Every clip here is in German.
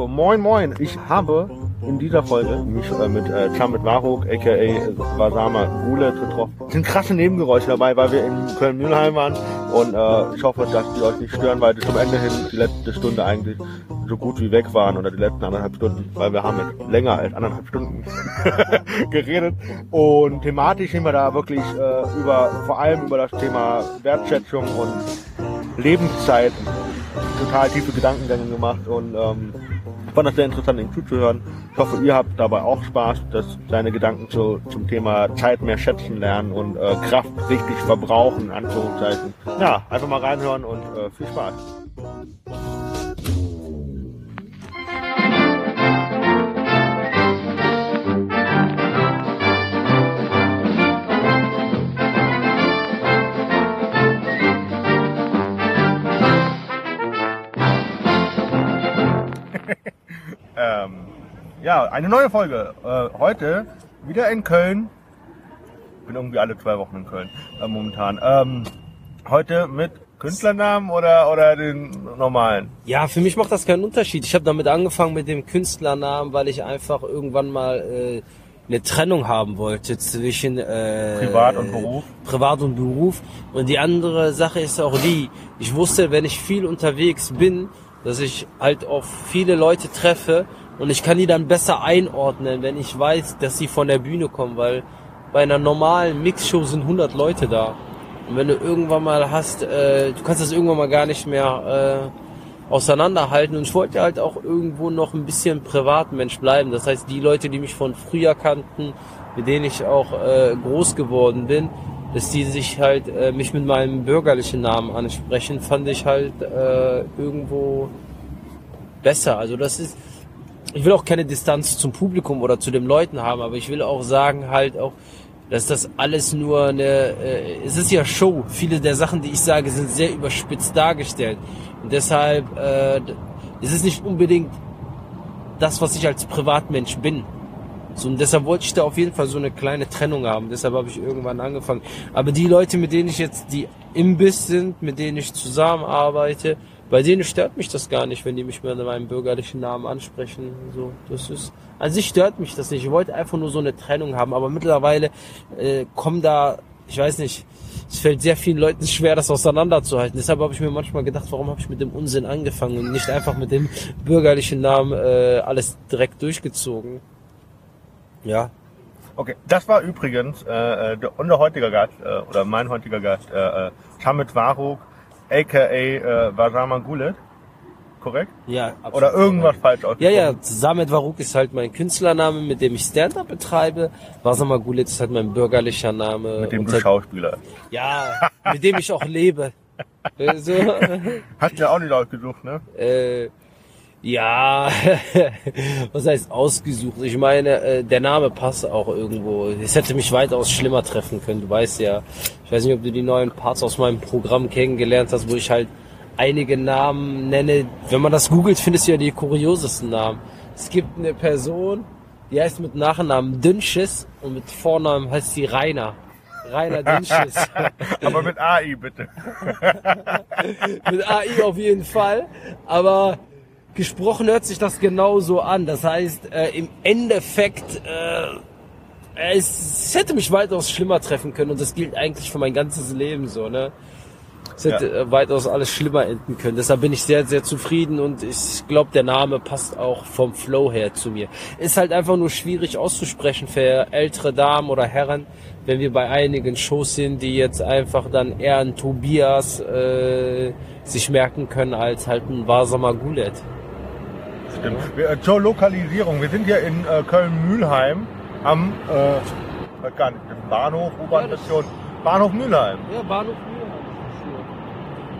So, moin moin. Ich habe in dieser Folge mich äh, mit äh, Chamit Waruk, aka Wasama Gulet getroffen. Es sind krasse Nebengeräusche dabei, weil wir in Köln-Mühlheim waren und äh, ich hoffe, dass die euch nicht stören, weil zum Ende hin die letzte Stunde eigentlich so gut wie weg waren oder die letzten anderthalb Stunden, weil wir haben jetzt länger als anderthalb Stunden geredet und thematisch sind wir da wirklich äh, über vor allem über das Thema Wertschätzung und Lebenszeit total tiefe Gedankengänge gemacht und ähm, fand das sehr interessant, ihm zuzuhören. Ich hoffe, ihr habt dabei auch Spaß, dass seine Gedanken zu, zum Thema Zeit mehr schätzen lernen und äh, Kraft richtig verbrauchen, Anführungszeichen. Ja, einfach mal reinhören und äh, viel Spaß. ähm, ja, eine neue Folge. Äh, heute wieder in Köln. Bin irgendwie alle zwei Wochen in Köln äh, momentan. Ähm, heute mit Künstlernamen oder oder den normalen? Ja, für mich macht das keinen Unterschied. Ich habe damit angefangen mit dem Künstlernamen, weil ich einfach irgendwann mal äh, eine Trennung haben wollte zwischen äh, Privat und Beruf. Privat und Beruf. Und die andere Sache ist auch die, ich wusste, wenn ich viel unterwegs bin, dass ich halt auf viele Leute treffe und ich kann die dann besser einordnen, wenn ich weiß, dass sie von der Bühne kommen, weil bei einer normalen Mixshow sind 100 Leute da. Und wenn du irgendwann mal hast, äh, du kannst das irgendwann mal gar nicht mehr äh, auseinanderhalten. Und ich wollte halt auch irgendwo noch ein bisschen Privatmensch bleiben. Das heißt, die Leute, die mich von früher kannten, mit denen ich auch äh, groß geworden bin, dass die sich halt äh, mich mit meinem bürgerlichen Namen ansprechen, fand ich halt äh, irgendwo besser. Also das ist, ich will auch keine Distanz zum Publikum oder zu den Leuten haben, aber ich will auch sagen halt auch, dass das alles nur eine, äh, es ist ja Show. Viele der Sachen, die ich sage, sind sehr überspitzt dargestellt. Und deshalb äh, es ist nicht unbedingt das, was ich als Privatmensch bin. So, und deshalb wollte ich da auf jeden Fall so eine kleine Trennung haben. Deshalb habe ich irgendwann angefangen. Aber die Leute, mit denen ich jetzt, die im Biss sind, mit denen ich zusammenarbeite, bei denen stört mich das gar nicht, wenn die mich mit meinem bürgerlichen Namen ansprechen. So, das ist, an sich stört mich das nicht. Ich wollte einfach nur so eine Trennung haben. Aber mittlerweile äh, kommen da, ich weiß nicht, es fällt sehr vielen Leuten schwer, das auseinanderzuhalten. Deshalb habe ich mir manchmal gedacht, warum habe ich mit dem Unsinn angefangen und nicht einfach mit dem bürgerlichen Namen äh, alles direkt durchgezogen. Ja. Okay, das war übrigens äh, der, unser heutiger Gast äh, oder mein heutiger Gast, äh, äh, Hamid Waruk, aka äh, Vasama Gulet. Korrekt? Ja, absolut. Oder irgendwas falsch Ja, ausgesprochen? ja, Samet Varuk ist halt mein Künstlername, mit dem ich Stand-Up betreibe. Wasama Gulet ist halt mein bürgerlicher Name. Mit dem du halt- Schauspieler. Ja, mit dem ich auch lebe. Äh, so, Hast du ja auch nicht ausgesucht, ne? äh, ja, was heißt ausgesucht? Ich meine, äh, der Name passt auch irgendwo. Es hätte mich weitaus schlimmer treffen können, du weißt ja. Ich weiß nicht, ob du die neuen Parts aus meinem Programm kennengelernt hast, wo ich halt einige Namen nenne. Wenn man das googelt, findest du ja die kuriosesten Namen. Es gibt eine Person, die heißt mit Nachnamen Dünnschiss und mit Vornamen heißt sie Rainer. Rainer Dünnschiss. Aber mit AI bitte. Mit AI auf jeden Fall. Aber gesprochen hört sich das genauso an. Das heißt, äh, im Endeffekt, äh, es, es hätte mich weitaus schlimmer treffen können und das gilt eigentlich für mein ganzes Leben so, ne? Es hätte Ja. äh, weitaus alles schlimmer enden können. Deshalb bin ich sehr, sehr zufrieden und ich glaube, der Name passt auch vom Flow her zu mir. Ist halt einfach nur schwierig auszusprechen für ältere Damen oder Herren, wenn wir bei einigen Shows sind, die jetzt einfach dann eher ein Tobias äh, sich merken können als halt ein Vasama Gulet. Stimmt. Wir, äh, zur Lokalisierung. Wir sind hier in äh, Köln-Mühlheim am, äh, weiß gar nicht, Bahnhof, U-Bahn-Station, Bahnhof Mühlheim. Ja, Bahnhof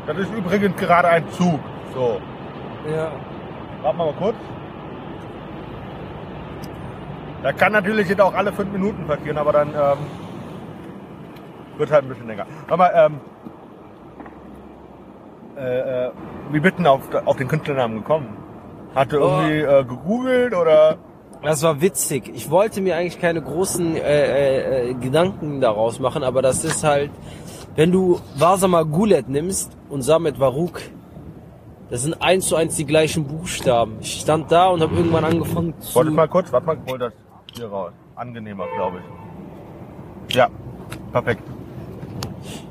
Das ist übrigens gerade ein Zug. So, Ja. warten wir mal kurz. Da kann natürlich jetzt auch alle fünf Minuten passieren, aber dann ähm, wird halt ein bisschen länger. Aber ähm, äh, äh, wie denn auf, auf den Künstlernamen gekommen? Hast du Oh. irgendwie äh, gegoogelt oder? Das war witzig. Ich wollte mir eigentlich keine großen äh, äh, äh, Gedanken daraus machen, aber das ist halt, wenn du Vasama Gulet nimmst und Samet Varuk, Das sind eins zu eins die gleichen Buchstaben. Ich stand da und habe irgendwann angefangen zu. Warte mal kurz, warte mal, hol das hier raus. Angenehmer, glaube ich. Ja, perfekt.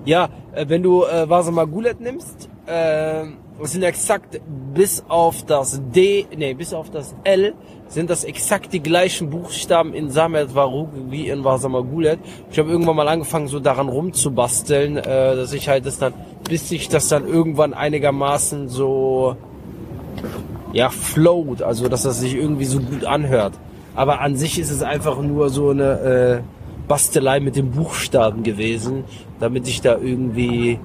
Ja, äh, wenn du äh, Wasama Gulet nimmst, äh, sind exakt bis auf das D, nee, bis auf das L sind das exakt die gleichen Buchstaben in Samet Varug wie in Wasama Gulet. Ich habe irgendwann mal angefangen, so daran rumzubasteln, äh, dass ich halt das dann, bis sich das dann irgendwann einigermaßen so ja float, also dass das sich irgendwie so gut anhört. Aber an sich ist es einfach nur so eine äh, Bastelei mit den Buchstaben gewesen, damit ich da irgendwie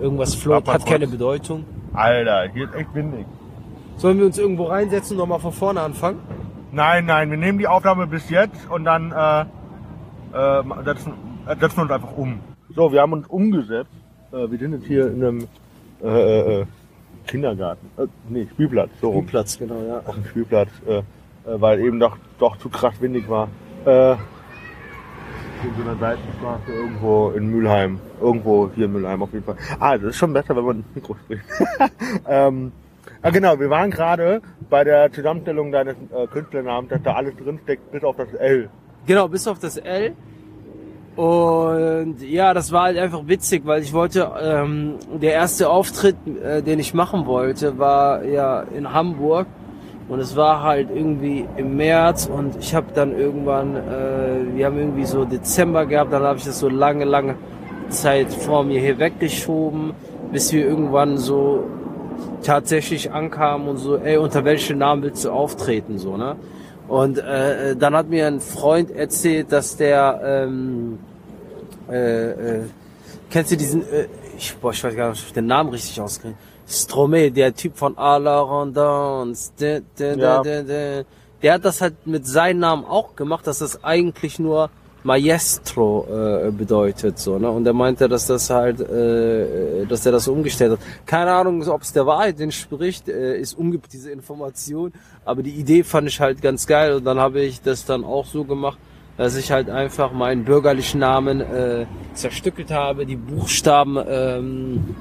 irgendwas Papa, hat keine. Bedeutung. Alter, hier ist echt windig. Sollen wir uns irgendwo reinsetzen und nochmal von vorne anfangen? Nein, nein, wir nehmen die Aufnahme bis jetzt und dann äh, äh, setzen, äh, setzen wir uns einfach um. So, wir haben uns umgesetzt. Äh, wir sind jetzt hier in einem äh, äh, Kindergarten. Äh, nee, Spielplatz, so rum. Platz, genau, ja. Auf dem Spielplatz, äh, äh, weil eben doch, doch zu krass windig war. Äh, in so einer Seitenstraße irgendwo in Mülheim. Irgendwo hier in Mülheim auf jeden Fall. Ah, das ist schon besser, wenn man ins Mikro spricht. ähm, ah, genau, wir waren gerade bei der Zusammenstellung deines äh, Künstlernamens, dass da alles drinsteckt, bis auf das L. Genau, bis auf das L. Und ja, das war halt einfach witzig, weil ich wollte, ähm, der erste Auftritt, äh, den ich machen wollte, war ja in Hamburg. Und es war halt irgendwie im März und ich habe dann irgendwann, äh, wir haben irgendwie so Dezember gehabt, dann habe ich das so lange, lange Zeit vor mir hier weggeschoben, bis wir irgendwann so tatsächlich ankamen und so, ey, unter welchem Namen willst du auftreten, so, ne? Und äh, dann hat mir ein Freund erzählt, dass der, ähm, äh, äh, kennst du diesen, äh, ich, boah, ich weiß gar nicht, ob ich den Namen richtig auskriege. Stromae, der Typ von A la Rondance, der, der, Ja. der, der, hat das halt mit seinem Namen auch gemacht, dass das eigentlich nur Maestro äh, bedeutet, so, ne? Und er meinte, dass das halt, äh, dass er das umgestellt hat. Keine Ahnung, ob es der Wahrheit entspricht, äh, ist ungibt diese Information, aber die Idee fand ich halt ganz geil und dann habe ich das dann auch so gemacht, dass ich halt einfach meinen bürgerlichen Namen äh, zerstückelt habe, die Buchstaben ähm,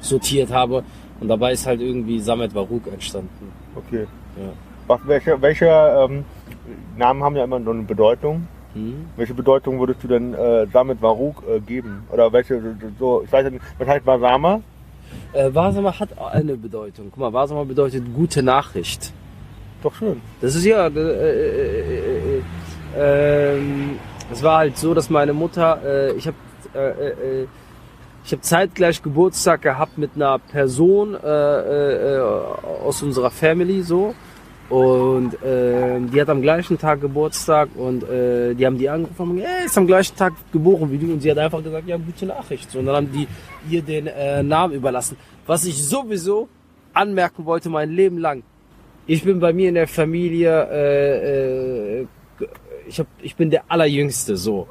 sortiert habe und dabei ist halt irgendwie Samet Baruch entstanden. Okay. Ja. Was, welche welche ähm, Namen haben ja immer so eine Bedeutung? Hm? Welche Bedeutung würdest du denn äh, damit Varuk äh, geben? Oder welche, so, ich weiß nicht, was heißt Vasama? Äh, hat eine Bedeutung. Guck mal, Wasama bedeutet gute Nachricht. Doch schön. Das ist ja. Äh, äh, äh, äh, ähm, es war halt so, dass meine Mutter, ich habe ich habe zeitgleich Geburtstag gehabt mit einer Person äh, äh, äh, aus unserer Family so und äh, die hat am gleichen Tag Geburtstag und äh, die haben die angerufen und gesagt, hey, ist am gleichen Tag geboren wie du und sie hat einfach gesagt, ja gute Nachricht so. und dann haben die ihr den äh, Namen überlassen, was ich sowieso anmerken wollte mein Leben lang. Ich bin bei mir in der Familie, äh, äh, ich, hab, ich bin der Allerjüngste so.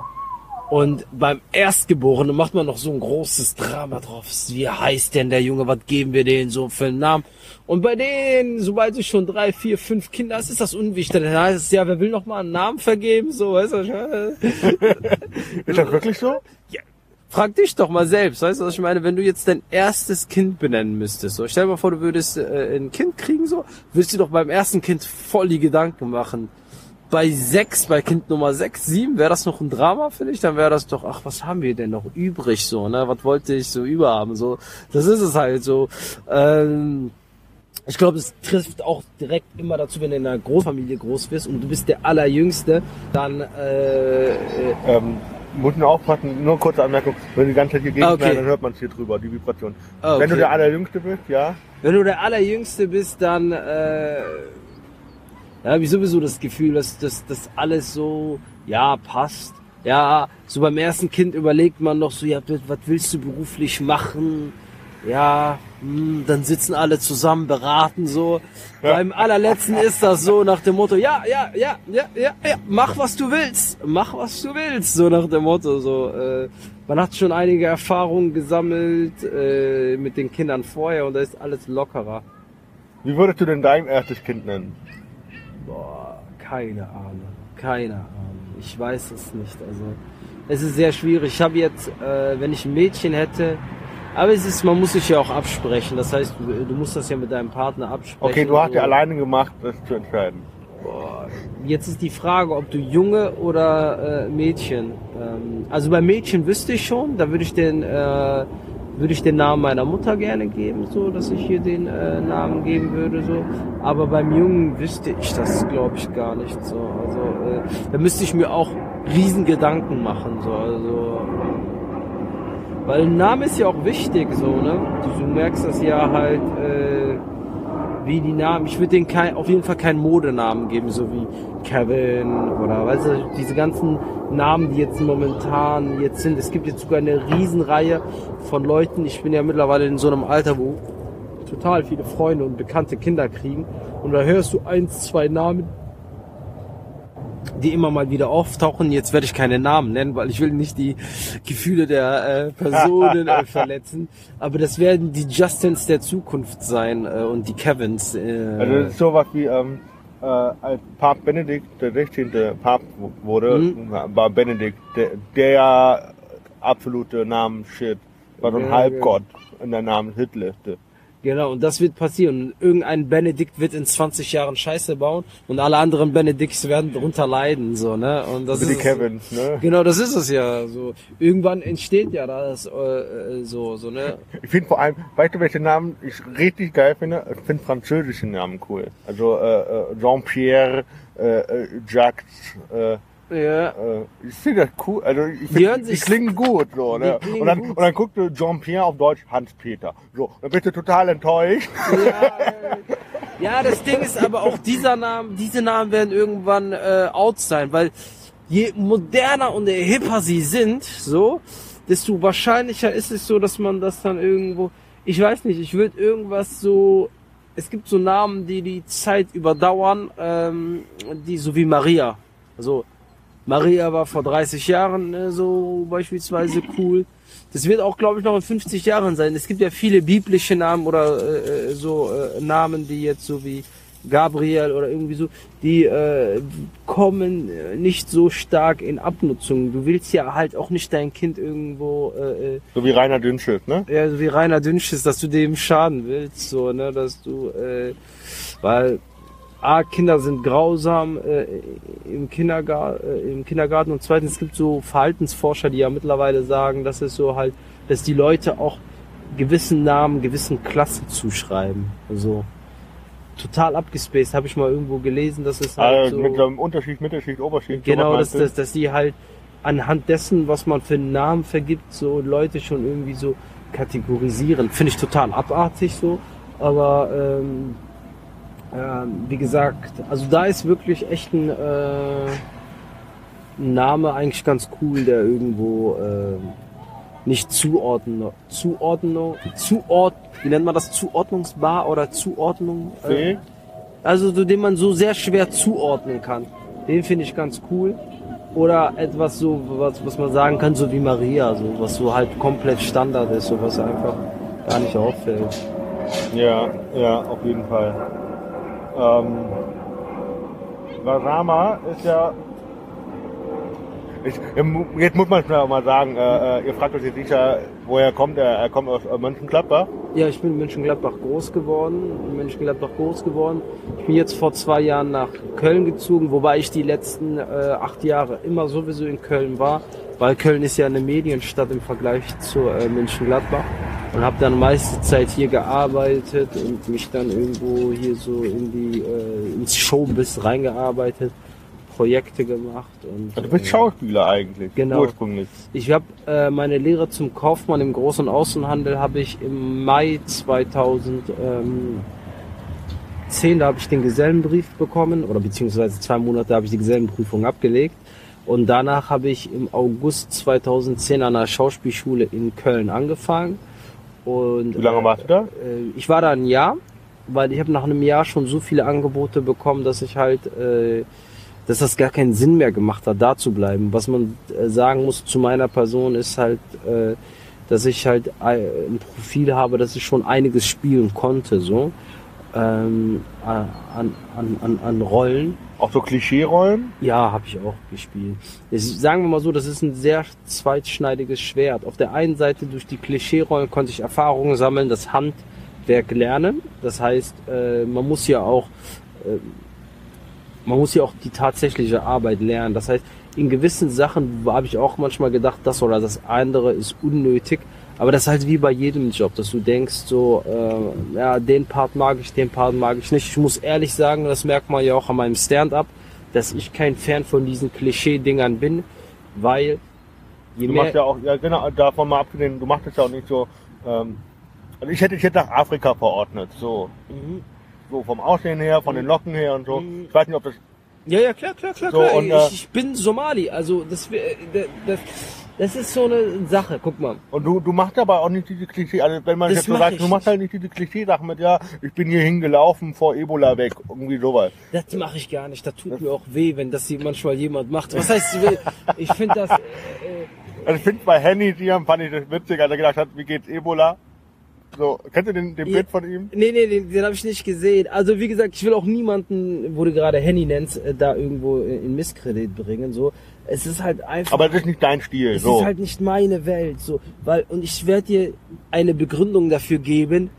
Und beim Erstgeborenen macht man noch so ein großes Drama drauf. Wie heißt denn der Junge? Was geben wir denen so für einen Namen? Und bei denen, sobald du schon drei, vier, fünf Kinder hast, ist das unwichtig. Dann heißt es ja, wer will noch mal einen Namen vergeben? So, weißt du? Ist das wirklich so? Ja, frag dich doch mal selbst, weißt du, was ich meine? Wenn du jetzt dein erstes Kind benennen müsstest, so, stell dir mal vor, du würdest äh, ein Kind kriegen, so, würdest du doch beim ersten Kind voll die Gedanken machen. Bei sechs, bei Kind Nummer sechs, sieben, wäre das noch ein Drama für dich? Dann wäre das doch, ach, was haben wir denn noch übrig, so, ne? Was wollte ich so überhaben, so? Das ist es halt so. Ähm, ich glaube, es trifft auch direkt immer dazu, wenn du in einer Großfamilie groß wirst und du bist der Allerjüngste, dann äh, äh, Ähm, muss nur aufpassen, nur kurze Anmerkung, wenn du die ganze Zeit hier gegen okay. dann hört man es hier drüber, die Vibration. Ah, Wenn du okay. der Allerjüngste bist, ja. Wenn du der Allerjüngste bist, dann äh, ja, habe ich sowieso das Gefühl, dass das alles so, ja, passt. Ja, so beim ersten Kind überlegt man noch so, ja, was willst du beruflich machen? Ja, hm, dann sitzen alle zusammen, beraten so. Beim allerletzten ist das so nach dem Motto, ja, ja, ja, ja, ja, ja, mach was du willst, mach was du willst, so nach dem Motto. So, äh, man hat schon einige Erfahrungen gesammelt äh, mit den Kindern vorher und da ist alles lockerer. Wie würdest du denn dein erstes Kind nennen? Boah, keine Ahnung, keine Ahnung. Ich weiß es nicht. Also es ist sehr schwierig. Ich habe jetzt, äh, wenn ich ein Mädchen hätte, Aber es ist, man muss sich ja auch absprechen. Das heißt, du, du musst das ja mit deinem Partner absprechen. Okay, du hast ja alleine gemacht, das zu entscheiden. Boah, Jetzt ist die Frage, ob du Junge oder äh, Mädchen. Ähm, also bei Mädchen wüsste ich schon, da würde ich den äh, würde ich den Namen meiner Mutter gerne geben, so dass ich hier den äh, Namen geben würde, so. Aber beim Jungen wüsste ich das, glaube ich, gar nicht so. Also äh, da müsste ich mir auch riesen Gedanken machen, so. Also weil ein Name ist ja auch wichtig, so ne. Du, du merkst das ja halt. Äh, wie die Namen. Ich würde denen kein, auf jeden Fall keinen Modenamen geben, so wie Kevin oder weißt du, diese ganzen Namen, die jetzt momentan jetzt sind. Es gibt jetzt sogar eine Riesenreihe von Leuten. Ich bin ja mittlerweile in so einem Alter, wo total viele Freunde und bekannte Kinder kriegen. Und da hörst du eins, zwei Namen, die immer mal wieder auftauchen. Jetzt werde ich keine Namen nennen, weil ich will nicht die Gefühle der äh, Personen äh, verletzen. Aber das werden die Justins der Zukunft sein äh, und die Kevins. Äh, Also das ist sowas wie, ähm, äh, als Papst Benedikt der 16. Papst wurde, Mhm. war Benedikt der, der absolute Namenshit. War so ein Ja, Halbgott in der Namenshitliste. Genau, und das wird passieren. Irgendein Benedikt wird in 20 Jahren Scheiße bauen und alle anderen Benedikts werden darunter leiden, so, ne? Und das Wie die ist es. Kevins, ne? Genau, das ist es ja. So irgendwann entsteht ja das äh, äh, so, so ne. Ich finde vor allem, weißt du, welche Namen ich richtig geil finde? Ich finde französische Namen cool. Also äh, äh, Jean-Pierre, äh, äh, Jacques, äh, Ja. äh, ich finde das cool. Also ich Die finde, hören die, sich- klingen gut, so, ne? die klingen Und dann, gut. und dann guckst du Jean-Pierre auf Deutsch Hans-Peter. So, dann bist du total enttäuscht. Ja, das Ding ist aber auch dieser Name, diese Namen werden irgendwann äh, out sein, weil je moderner und hipper sie sind, so, desto wahrscheinlicher ist es so, dass man das dann irgendwo, ich weiß nicht, ich würde irgendwas so, es gibt so Namen, die die Zeit überdauern, ähm, die so wie Maria, also Maria war vor 30 Jahren äh, so beispielsweise cool. Das wird auch, glaube ich, noch in 50 Jahren sein. Es gibt ja viele biblische Namen oder äh, äh, so äh, Namen, die jetzt so wie Gabriel oder irgendwie so, die äh, kommen äh, nicht so stark in Abnutzung. Du willst ja halt auch nicht dein Kind irgendwo, äh, äh, So wie Rainer Dünnschild, ne? ja, so wie Rainer Dünnschiss, dass du dem schaden willst, so, ne, dass du, äh, weil A, Kinder sind grausam äh, im, Kindergar äh, im Kindergarten und zweitens es gibt so Verhaltensforscher, die ja mittlerweile sagen, dass es so halt, dass die Leute auch gewissen Namen, gewissen Klassen zuschreiben. Also total abgespaced, habe ich mal irgendwo gelesen, dass es halt Also so mit so einem Unterschied, Mittelschicht, Oberschicht. Genau, dass, dass, dass die halt anhand dessen, was man für einen Namen vergibt, so Leute schon irgendwie so kategorisieren. Finde ich total abartig so. Aber ähm, wie gesagt, also da ist wirklich echt ein, äh, ein Name eigentlich ganz cool, der irgendwo ähm, nicht zuordnen, Zuordnung, zuord, wie nennt man das, zuordnungsbar oder Zuordnung? See? Also so, den man so sehr schwer zuordnen kann. Den finde ich ganz cool. Oder etwas so, was, was man sagen kann, so wie Maria, so was so halt komplett Standard ist, so was einfach gar nicht auffällt. Ja, ja, auf jeden Fall. Ähm, Vasama ist ja. Ich, jetzt muss man es mal sagen, äh, äh, ihr fragt euch jetzt sicher, woher kommt er? Er kommt aus äh, Mönchengladbach. Ja, ich bin in Mönchengladbach groß geworden, in Mönchengladbach groß geworden. Ich bin jetzt vor zwei Jahren nach Köln gezogen, wobei ich die letzten äh, acht Jahre immer sowieso in Köln war, weil Köln ist ja eine Medienstadt im Vergleich zu äh, Mönchengladbach und habe dann meiste Zeit hier gearbeitet und mich dann irgendwo hier so in die äh, ins Showbiz reingearbeitet, Projekte gemacht und Also du bist äh, Schauspieler eigentlich, Genau. ursprünglich. ich habe äh, meine Lehre zum Kaufmann im Groß- und Außenhandel habe ich im Mai 2010, da habe ich den Gesellenbrief bekommen oder beziehungsweise zwei Monate habe ich die Gesellenprüfung abgelegt und danach habe ich im August 2010 an einer Schauspielschule in Köln angefangen und Wie lange warst du da? äh, ich war da ein Jahr, weil ich habe nach einem Jahr schon so viele Angebote bekommen, dass ich halt, äh, dass das gar keinen Sinn mehr gemacht hat, da zu bleiben. Was man äh, sagen muss zu meiner Person ist halt, äh, dass ich halt äh, ein Profil habe, dass ich schon einiges spielen konnte, so. Ähm, an, an, an, an Rollen. Auch so Klischee-Rollen? Ja, habe ich auch gespielt. Das, sagen wir mal so, das ist ein sehr zweitschneidiges Schwert. Auf der einen Seite durch die Klischee-Rollen konnte ich Erfahrungen sammeln, das Handwerk lernen. Das heißt, äh, man muss ja auch äh, man muss ja auch die tatsächliche Arbeit lernen. Das heißt, in gewissen Sachen habe ich auch manchmal gedacht, das oder das andere ist unnötig. Aber das ist halt wie bei jedem Job, dass du denkst, so, äh, ja, den Part mag ich, den Part mag ich nicht. Ich muss ehrlich sagen, das merkt man ja auch an meinem Stand-up, dass ich kein Fan von diesen Klischee-Dingern bin, weil je du mehr... machst ja auch, ja genau, davon mal abgesehen, du machst es ja auch nicht so, ähm, also ich hätte dich jetzt nach Afrika verordnet, so. Mhm. So vom Aussehen her, von den mhm. Locken her und so. Mhm. Ich weiß nicht, ob das ja, ja, klar, klar, klar, so, klar. Und, äh, ich, ich, bin Somali, also das, das, das ist so eine Sache, guck mal. Und du, du machst aber auch nicht diese Klischee, also wenn man das jetzt so sagt, du machst halt nicht diese Klischee-Sachen mit, ja, ich bin hier hingelaufen vor Ebola weg, irgendwie sowas. Das mache ich gar nicht, das tut das mir auch weh, wenn das manchmal jemand macht. Was heißt, ich finde das... Äh, also ich finde bei Henny, die haben, fand ich das witzig, als er gedacht hat, wie geht's Ebola? So, kennt ihr den, den Bild von ihm? Nee, nee, den, den habe ich nicht gesehen. Also wie gesagt, ich will auch niemanden, wo du gerade Henny nennst, äh, da irgendwo in Misskredit bringen. So, es ist halt einfach. Aber das ist nicht dein Stil. Es so. ist halt nicht meine Welt. So, weil und ich werde dir eine Begründung dafür geben,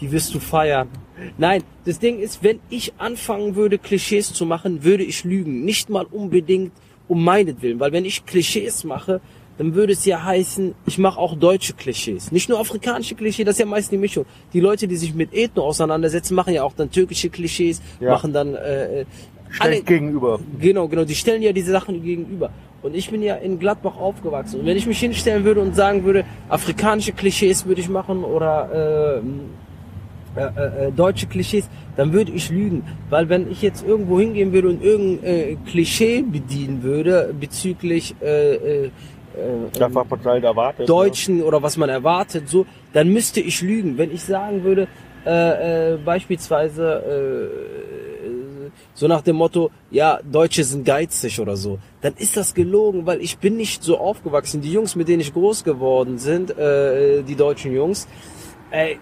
die wirst du feiern. Nein, das Ding ist, wenn ich anfangen würde, Klischees zu machen, würde ich lügen. Nicht mal unbedingt um meinetwillen, weil wenn ich Klischees mache, dann würde es ja heißen, ich mache auch deutsche Klischees. Nicht nur afrikanische Klischees, das ist ja meist die Mischung. Die Leute, die sich mit Ethno auseinandersetzen, machen ja auch dann türkische Klischees, ja. machen dann äh, äh alle, gegenüber. Genau, genau, die stellen ja diese Sachen gegenüber. Und ich bin ja in Gladbach aufgewachsen. Und wenn ich mich hinstellen würde und sagen würde, afrikanische Klischees würde ich machen oder äh, äh, äh, deutsche Klischees, dann würde ich lügen. Weil wenn ich jetzt irgendwo hingehen würde und irgendein äh, Klischee bedienen würde bezüglich äh, äh, äh, das, was man halt erwartet, Deutschen ja. oder was man erwartet, so, dann müsste ich lügen. Wenn ich sagen würde, äh, äh, beispielsweise äh, so nach dem Motto, ja, Deutsche sind geizig oder so, dann ist das gelogen, weil ich bin nicht so aufgewachsen. Die Jungs, mit denen ich groß geworden sind, äh, die deutschen Jungs, äh,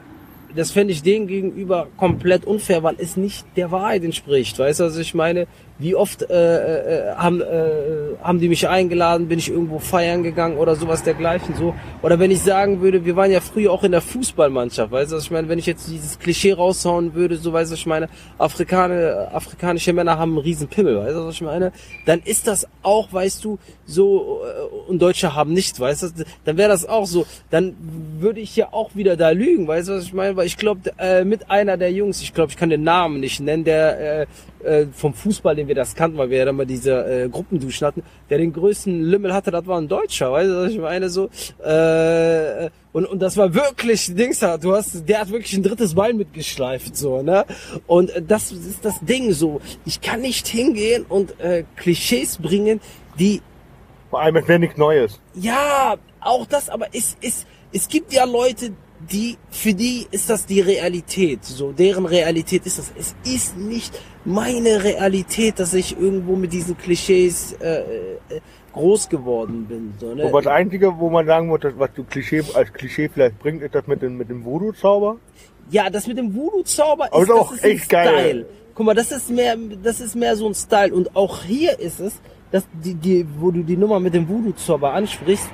das fände ich denen gegenüber komplett unfair, weil es nicht der Wahrheit entspricht. Weißt du, also ich meine, wie oft äh, äh, haben, äh, haben die mich eingeladen, bin ich irgendwo feiern gegangen oder sowas dergleichen so. Oder wenn ich sagen würde, wir waren ja früher auch in der Fußballmannschaft, weißt du, was ich meine, wenn ich jetzt dieses Klischee raushauen würde, so weißt du, ich meine, Afrikaner, afrikanische Männer haben einen riesen Pimmel, weißt du, was ich meine, dann ist das auch, weißt du, so, äh, und Deutsche haben nicht, weißt du, dann wäre das auch so, dann würde ich ja auch wieder da lügen, weißt du, was ich meine, weil ich glaube, äh, mit einer der Jungs, ich glaube, ich kann den Namen nicht nennen, der äh, äh, vom Fußball, den wir das kannten, weil wir ja dann mal diese äh, Gruppenduschen hatten, der den größten Lümmel hatte, das war ein Deutscher, weißt du, was ich meine, so, äh, und, und das war wirklich, Dings, du hast, der hat wirklich ein drittes Bein mitgeschleift, so, ne, und das ist das Ding, so, ich kann nicht hingehen und äh, Klischees bringen, die vor allem mit wenig Neues. Ja, auch das, aber es, es, es gibt ja Leute, die, für die ist das die Realität. So, deren Realität ist das. Es ist nicht meine Realität, dass ich irgendwo mit diesen Klischees äh, äh, groß geworden bin. So, ne? Aber das Einzige, wo man sagen muss, was du Klischee als Klischee vielleicht bringt, ist das mit dem, mit dem Voodoo-Zauber. Ja, das mit dem Voodoo-Zauber ist, ist auch ist echt geil. Style. Guck mal, das ist mehr, das ist mehr so ein Style. Und auch hier ist es, dass die, die, wo du die Nummer mit dem Voodoo-Zauber ansprichst,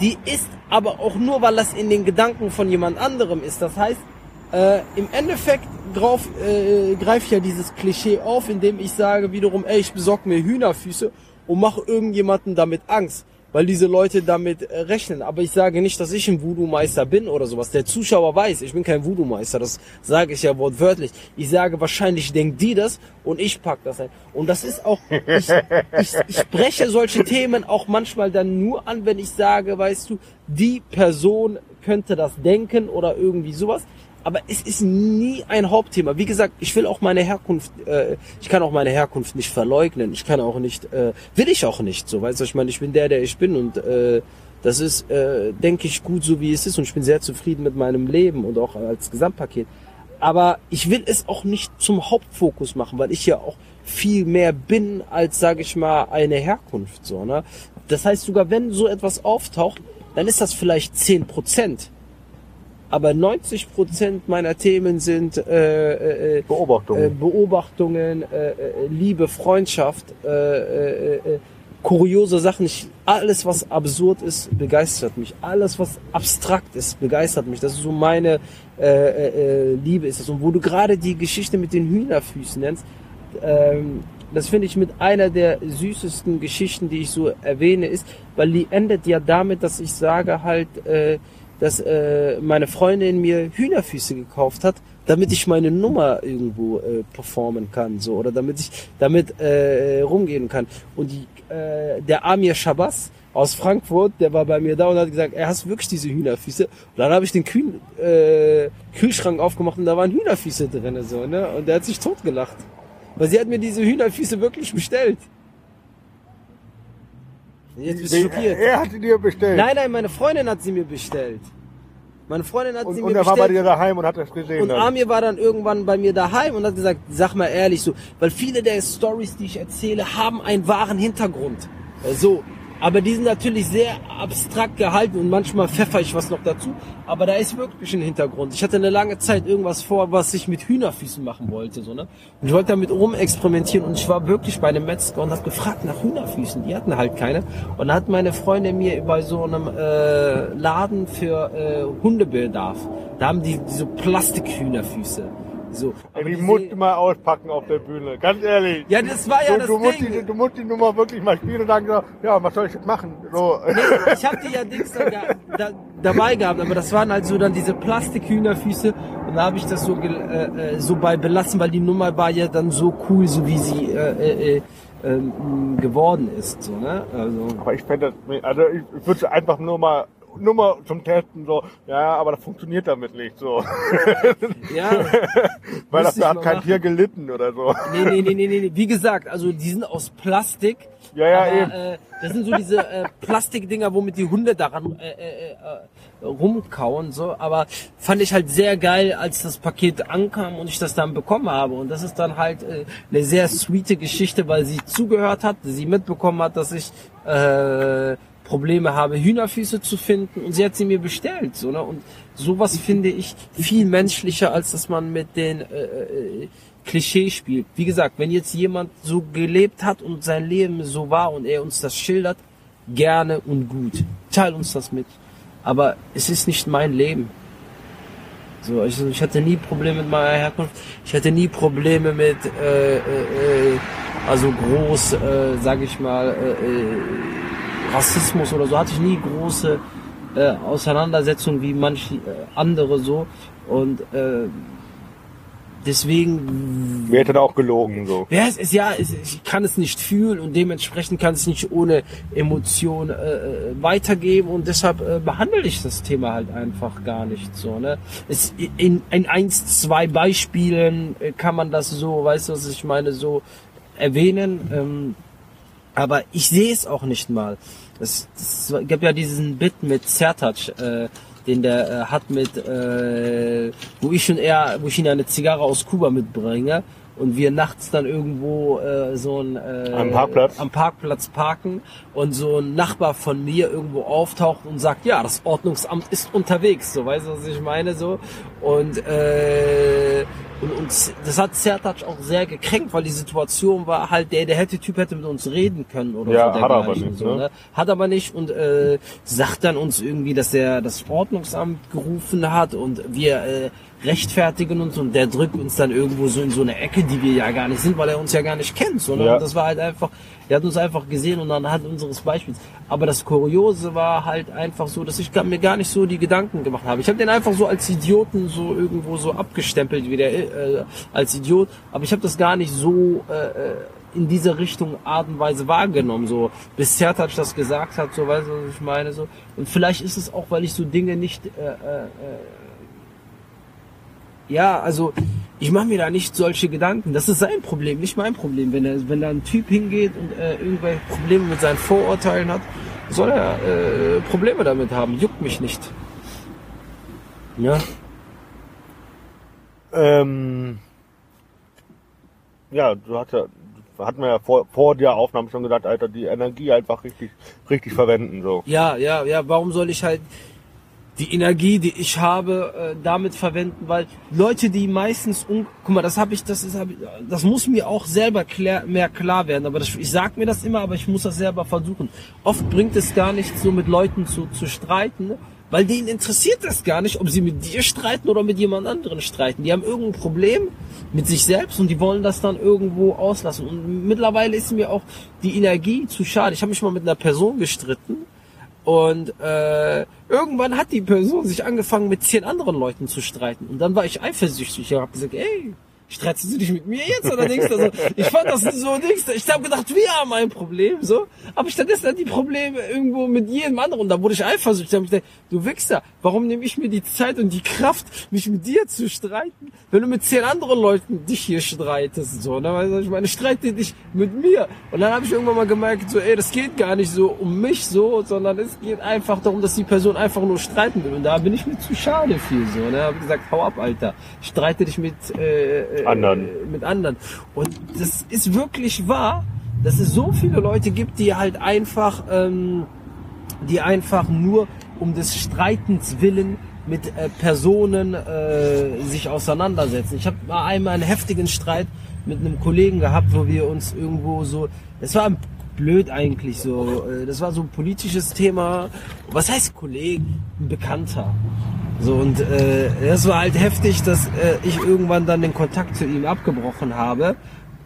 die ist aber auch nur, weil das in den Gedanken von jemand anderem ist. Das heißt, äh, im Endeffekt äh, greife ich ja dieses Klischee auf, indem ich sage wiederum, ey, ich besorge mir Hühnerfüße und mache irgendjemanden damit Angst weil diese Leute damit äh, rechnen. Aber ich sage nicht, dass ich ein Voodoo-Meister bin oder sowas. Der Zuschauer weiß, ich bin kein Voodoo-Meister, das sage ich ja wortwörtlich. Ich sage, wahrscheinlich denkt die das und ich pack das ein. Und das ist auch, ich, ich, ich spreche solche Themen auch manchmal dann nur an, wenn ich sage, weißt du, die Person könnte das denken oder irgendwie sowas aber es ist nie ein Hauptthema. Wie gesagt, ich will auch meine Herkunft, äh, ich kann auch meine Herkunft nicht verleugnen. Ich kann auch nicht, äh, will ich auch nicht. So, weißt du, ich meine, ich bin der, der ich bin und äh, das ist, äh, denke ich, gut so wie es ist und ich bin sehr zufrieden mit meinem Leben und auch als Gesamtpaket. Aber ich will es auch nicht zum Hauptfokus machen, weil ich ja auch viel mehr bin als, sage ich mal, eine Herkunft. So, ne? Das heißt, sogar wenn so etwas auftaucht, dann ist das vielleicht zehn Prozent aber 90 Prozent meiner Themen sind äh, äh, Beobachtungen. äh, Beobachtungen, äh, äh, Liebe, Freundschaft, äh, äh, äh, kuriose Sachen. Ich, alles, was absurd ist, begeistert mich. Alles, was abstrakt ist, begeistert mich. Das ist so meine äh, äh, äh, Liebe ist das. Und wo du gerade die Geschichte mit den Hühnerfüßen nennst, ähm, das finde ich mit einer der süßesten Geschichten, die ich so erwähne, ist, weil die endet ja damit, dass ich sage halt, äh, dass äh, meine Freundin mir Hühnerfüße gekauft hat, damit ich meine Nummer irgendwo äh, performen kann, so oder damit ich damit äh, rumgehen kann. Und die, äh, der Amir Shabazz aus Frankfurt, der war bei mir da und hat gesagt, er hast wirklich diese Hühnerfüße. Und dann habe ich den Kühl, äh, Kühlschrank aufgemacht und da waren Hühnerfüße drinne so, ne? Und der hat sich totgelacht. Weil sie hat mir diese Hühnerfüße wirklich bestellt. Jetzt bist du schockiert. Er hat sie dir bestellt. Nein, nein, meine Freundin hat sie mir bestellt. Meine Freundin hat und, sie und mir er war bestellt. bei dir daheim und hat das gesehen. Und dann. Amir war dann irgendwann bei mir daheim und hat gesagt, sag mal ehrlich so, weil viele der Stories, die ich erzähle, haben einen wahren Hintergrund. Äh, So. Aber die sind natürlich sehr abstrakt gehalten und manchmal pfeffer ich was noch dazu. Aber da ist wirklich ein Hintergrund. Ich hatte eine lange Zeit irgendwas vor, was ich mit Hühnerfüßen machen wollte. So, ne? Und ich wollte damit rumexperimentieren und ich war wirklich bei einem Metzger und habe gefragt nach Hühnerfüßen. Die hatten halt keine. Und da hat meine Freundin mir bei so einem äh, Laden für äh, Hundebedarf, da haben die so Plastikhühnerfüße. So. Aber die musst du mal auspacken auf der Bühne. Ganz ehrlich. ja, das war ja du, das du, musst Ding. die, du musst die Nummer wirklich mal spielen und sagen, so, ja, was soll ich jetzt machen? So. ich habe die ja Dings da, da, dabei gehabt, aber das waren halt so dann diese Plastikhühnerfüße und da habe ich das so äh, äh, so bei belassen, weil die Nummer war ja dann so cool, so wie sie äh, äh, ähm, geworden ist, so ne? Also Aber ich fände das, also ich, ich würde einfach nur mal, nur mal zum Testen so, ja, aber das funktioniert damit nicht so. ja, Weil das Müsste ich da hat kein machen. Tier gelitten oder so. nee, nee, nee, nee, nee, nee. Wie gesagt, also die sind aus Plastik. Ja, ja, aber, eben. Äh, das sind so diese äh, Plastikdinger, womit die Hunde daran äh, äh, äh, rumkauen. So, aber fand ich halt sehr geil, als das Paket ankam und ich das dann bekommen habe. Und das ist dann halt äh, eine sehr sweete Geschichte, weil sie zugehört hat, sie mitbekommen hat, dass ich äh, Probleme habe, Hühnerfüße zu finden und sie hat sie mir bestellt. So, ne? Und sowas finde ich viel menschlicher, als dass man mit den äh, äh, Klischee spielt. Wie gesagt, wenn jetzt jemand so gelebt hat und sein Leben so war und er uns das schildert, gerne und gut. Teil uns das mit. Aber es ist nicht mein Leben. So, also ich hatte nie Probleme mit meiner Herkunft. Ich hatte nie Probleme mit, äh, äh, äh, also groß, äh, sag ich mal, äh, äh, Rassismus oder so. Hatte ich nie große äh, Auseinandersetzungen wie manche äh, andere so. Und äh, deswegen Mir hätte da auch gelogen so. ja, es ist ja, es, ich kann es nicht fühlen und dementsprechend kann es nicht ohne Emotion äh, äh, weitergeben und deshalb äh, behandle ich das Thema halt einfach gar nicht so. Ne? Es, in, in eins, zwei Beispielen äh, kann man das so, weißt du, was ich meine, so erwähnen. Ähm, aber ich sehe es auch nicht mal. Es, es gibt ja diesen Bit mit Sertac, äh, den der äh, hat mit, äh, wo ich und er, wo ich ihn eine Zigarre aus Kuba mitbringe und wir nachts dann irgendwo äh, so ein äh, Am Parkplatz? am Parkplatz parken und so ein Nachbar von mir irgendwo auftaucht und sagt, ja, das Ordnungsamt ist unterwegs, so weißt du, was ich meine so und äh, und, und das hat Sertac auch sehr gekränkt, weil die Situation war halt, der, der hätte Typ hätte mit uns reden können oder Ja, so. hat er aber nicht, so, ne? Hat aber nicht und äh, sagt dann uns irgendwie, dass er das Ordnungsamt gerufen hat und wir äh, rechtfertigen uns und der drückt uns dann irgendwo so in so eine Ecke, die wir ja gar nicht sind, weil er uns ja gar nicht kennt. So, ne? Ja. Das war halt einfach, er hat uns einfach gesehen und anhand unseres Beispiels. Aber das Kuriose war halt einfach so, dass ich mir gar nicht so die Gedanken gemacht habe. Ich habe den einfach so als Idioten so irgendwo so abgestempelt wie der äh, als Idiot, aber ich habe das gar nicht so äh, äh, in diese Richtung Art und Weise wahrgenommen, so bis Sertac das gesagt hat, so weißt du, was ich meine, so und vielleicht ist es auch, weil ich so Dinge nicht äh, äh, ja, also ich mache mir da nicht solche Gedanken. Das ist sein Problem, nicht mein Problem. Wenn er, wenn da ein Typ hingeht und äh, irgendwelche Probleme mit seinen Vorurteilen hat, soll er äh, Probleme damit haben. Juckt mich nicht. Ja. Ähm, ja, du hatte, hatten wir ja vor, vor der Aufnahme schon gesagt, Alter, die Energie einfach richtig, richtig verwenden, so. Ja, ja, ja. Warum soll ich halt? Die Energie, die ich habe, äh, damit verwenden, weil Leute, die meistens, un guck mal, das habe ich, das ist, hab ich, das muss mir auch selber klär, mehr klar werden. Aber das, ich sag mir das immer, aber ich muss das selber versuchen. Oft bringt es gar nicht, so mit Leuten zu, zu streiten, weil denen interessiert das gar nicht, ob sie mit dir streiten oder mit jemand anderen streiten. Die haben irgendein Problem mit sich selbst und die wollen das dann irgendwo auslassen. Und mittlerweile ist mir auch die Energie zu schade. Ich habe mich mal mit einer Person gestritten und äh, irgendwann hat die Person sich angefangen, mit zehn anderen Leuten zu streiten. Und dann war ich eifersüchtig. Ich habe gesagt, ey, streitest du dich mit mir jetzt oder denkst du so? Ich fand das so denkst Ich habe gedacht, wir haben ein Problem, so. Aber stattdessen hat die Probleme irgendwo mit jedem anderen. Da wurde ich eifersüchtig. Da hab ich gedacht, du Wichser, warum nehme ich mir die Zeit und die Kraft, mich mit dir zu streiten, wenn du mit zehn anderen Leuten dich hier streitest, so. Ne? Also ich meine, streite dich mit mir. Und dann habe ich irgendwann mal gemerkt, so, ey, das geht gar nicht so um mich so, sondern es geht einfach darum, dass die Person einfach nur streiten will. Und da bin ich mir zu schade für, so. Ne? Hab gesagt, hau ab, Alter. Streite dich mit äh, anderen. Äh, mit anderen. Und das ist wirklich wahr, dass es so viele Leute gibt, die halt einfach, ähm, die einfach nur um des Streitens willen mit äh, Personen äh, sich auseinandersetzen. Ich habe mal einmal einen heftigen Streit mit einem Kollegen gehabt, wo wir uns irgendwo so, es war blöd eigentlich so, äh, das war so ein politisches Thema. Was heißt Kollegen? Ein Bekannter. So und äh, das war halt heftig, dass äh, ich irgendwann dann den Kontakt zu ihm abgebrochen habe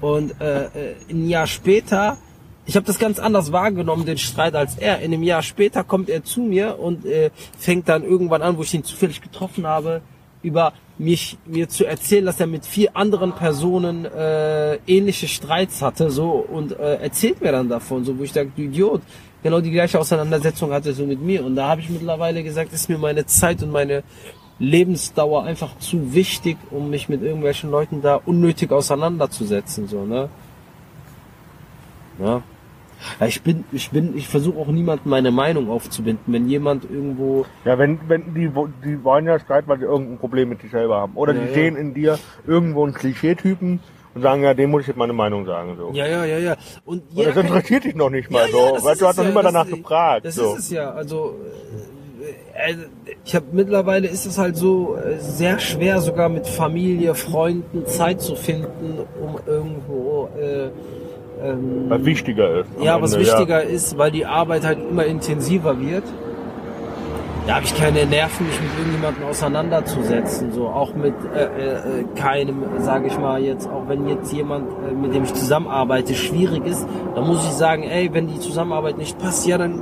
und äh, äh ein Jahr später, ich habe das ganz anders wahrgenommen, den Streit als er. In einem Jahr später kommt er zu mir und äh, fängt dann irgendwann an, wo ich ihn zufällig getroffen habe, über mich mir zu erzählen, dass er mit vier anderen Personen äh, ähnliche Streits hatte, so und äh, erzählt mir dann davon, so wo ich dachte, du Idiot, genau die gleiche Auseinandersetzung hatte so mit mir. Und da habe ich mittlerweile gesagt, ist mir meine Zeit und meine Lebensdauer einfach zu wichtig, um mich mit irgendwelchen Leuten da unnötig auseinanderzusetzen, so, ne? Ja. Ja, ich bin, ich bin, ich versuche auch niemandem meine Meinung aufzubinden. Wenn jemand irgendwo. Ja, wenn, wenn die, die wollen ja streiten, weil sie irgendein Problem mit sich selber haben. Oder ja, die ja. sehen in dir irgendwo einen Klischeetypen und sagen, ja, dem muss ich jetzt meine Meinung sagen. So. Ja, ja, ja, ja. Und, und das interessiert dich noch nicht mal ja, so, ja, weil du hast noch ja, mal danach gefragt. Das so. ist es ja. Also äh, äh ich habe mittlerweile ist es halt so äh, sehr schwer, sogar mit Familie, Freunden Zeit zu finden, um irgendwo äh, ähm, was wichtiger ist. Ja, Ende, was wichtiger ja. ist, weil die Arbeit halt immer intensiver wird da habe ich keine Nerven, mich mit irgendjemandem auseinanderzusetzen. So auch mit äh, äh, keinem, sage ich mal jetzt, auch wenn jetzt jemand, äh, mit dem ich zusammenarbeite, schwierig ist, dann muss ich sagen, ey, wenn die Zusammenarbeit nicht passt, ja dann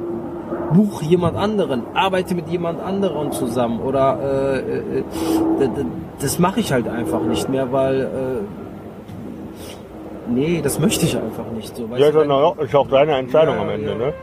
buch jemand anderen, arbeite mit jemand anderen zusammen oder äh, äh, äh das mache ich halt einfach nicht mehr, weil äh, nee, das möchte ich einfach nicht so. Ja, genau, ist auch deine Entscheidung ja, am Ende, ja. ne?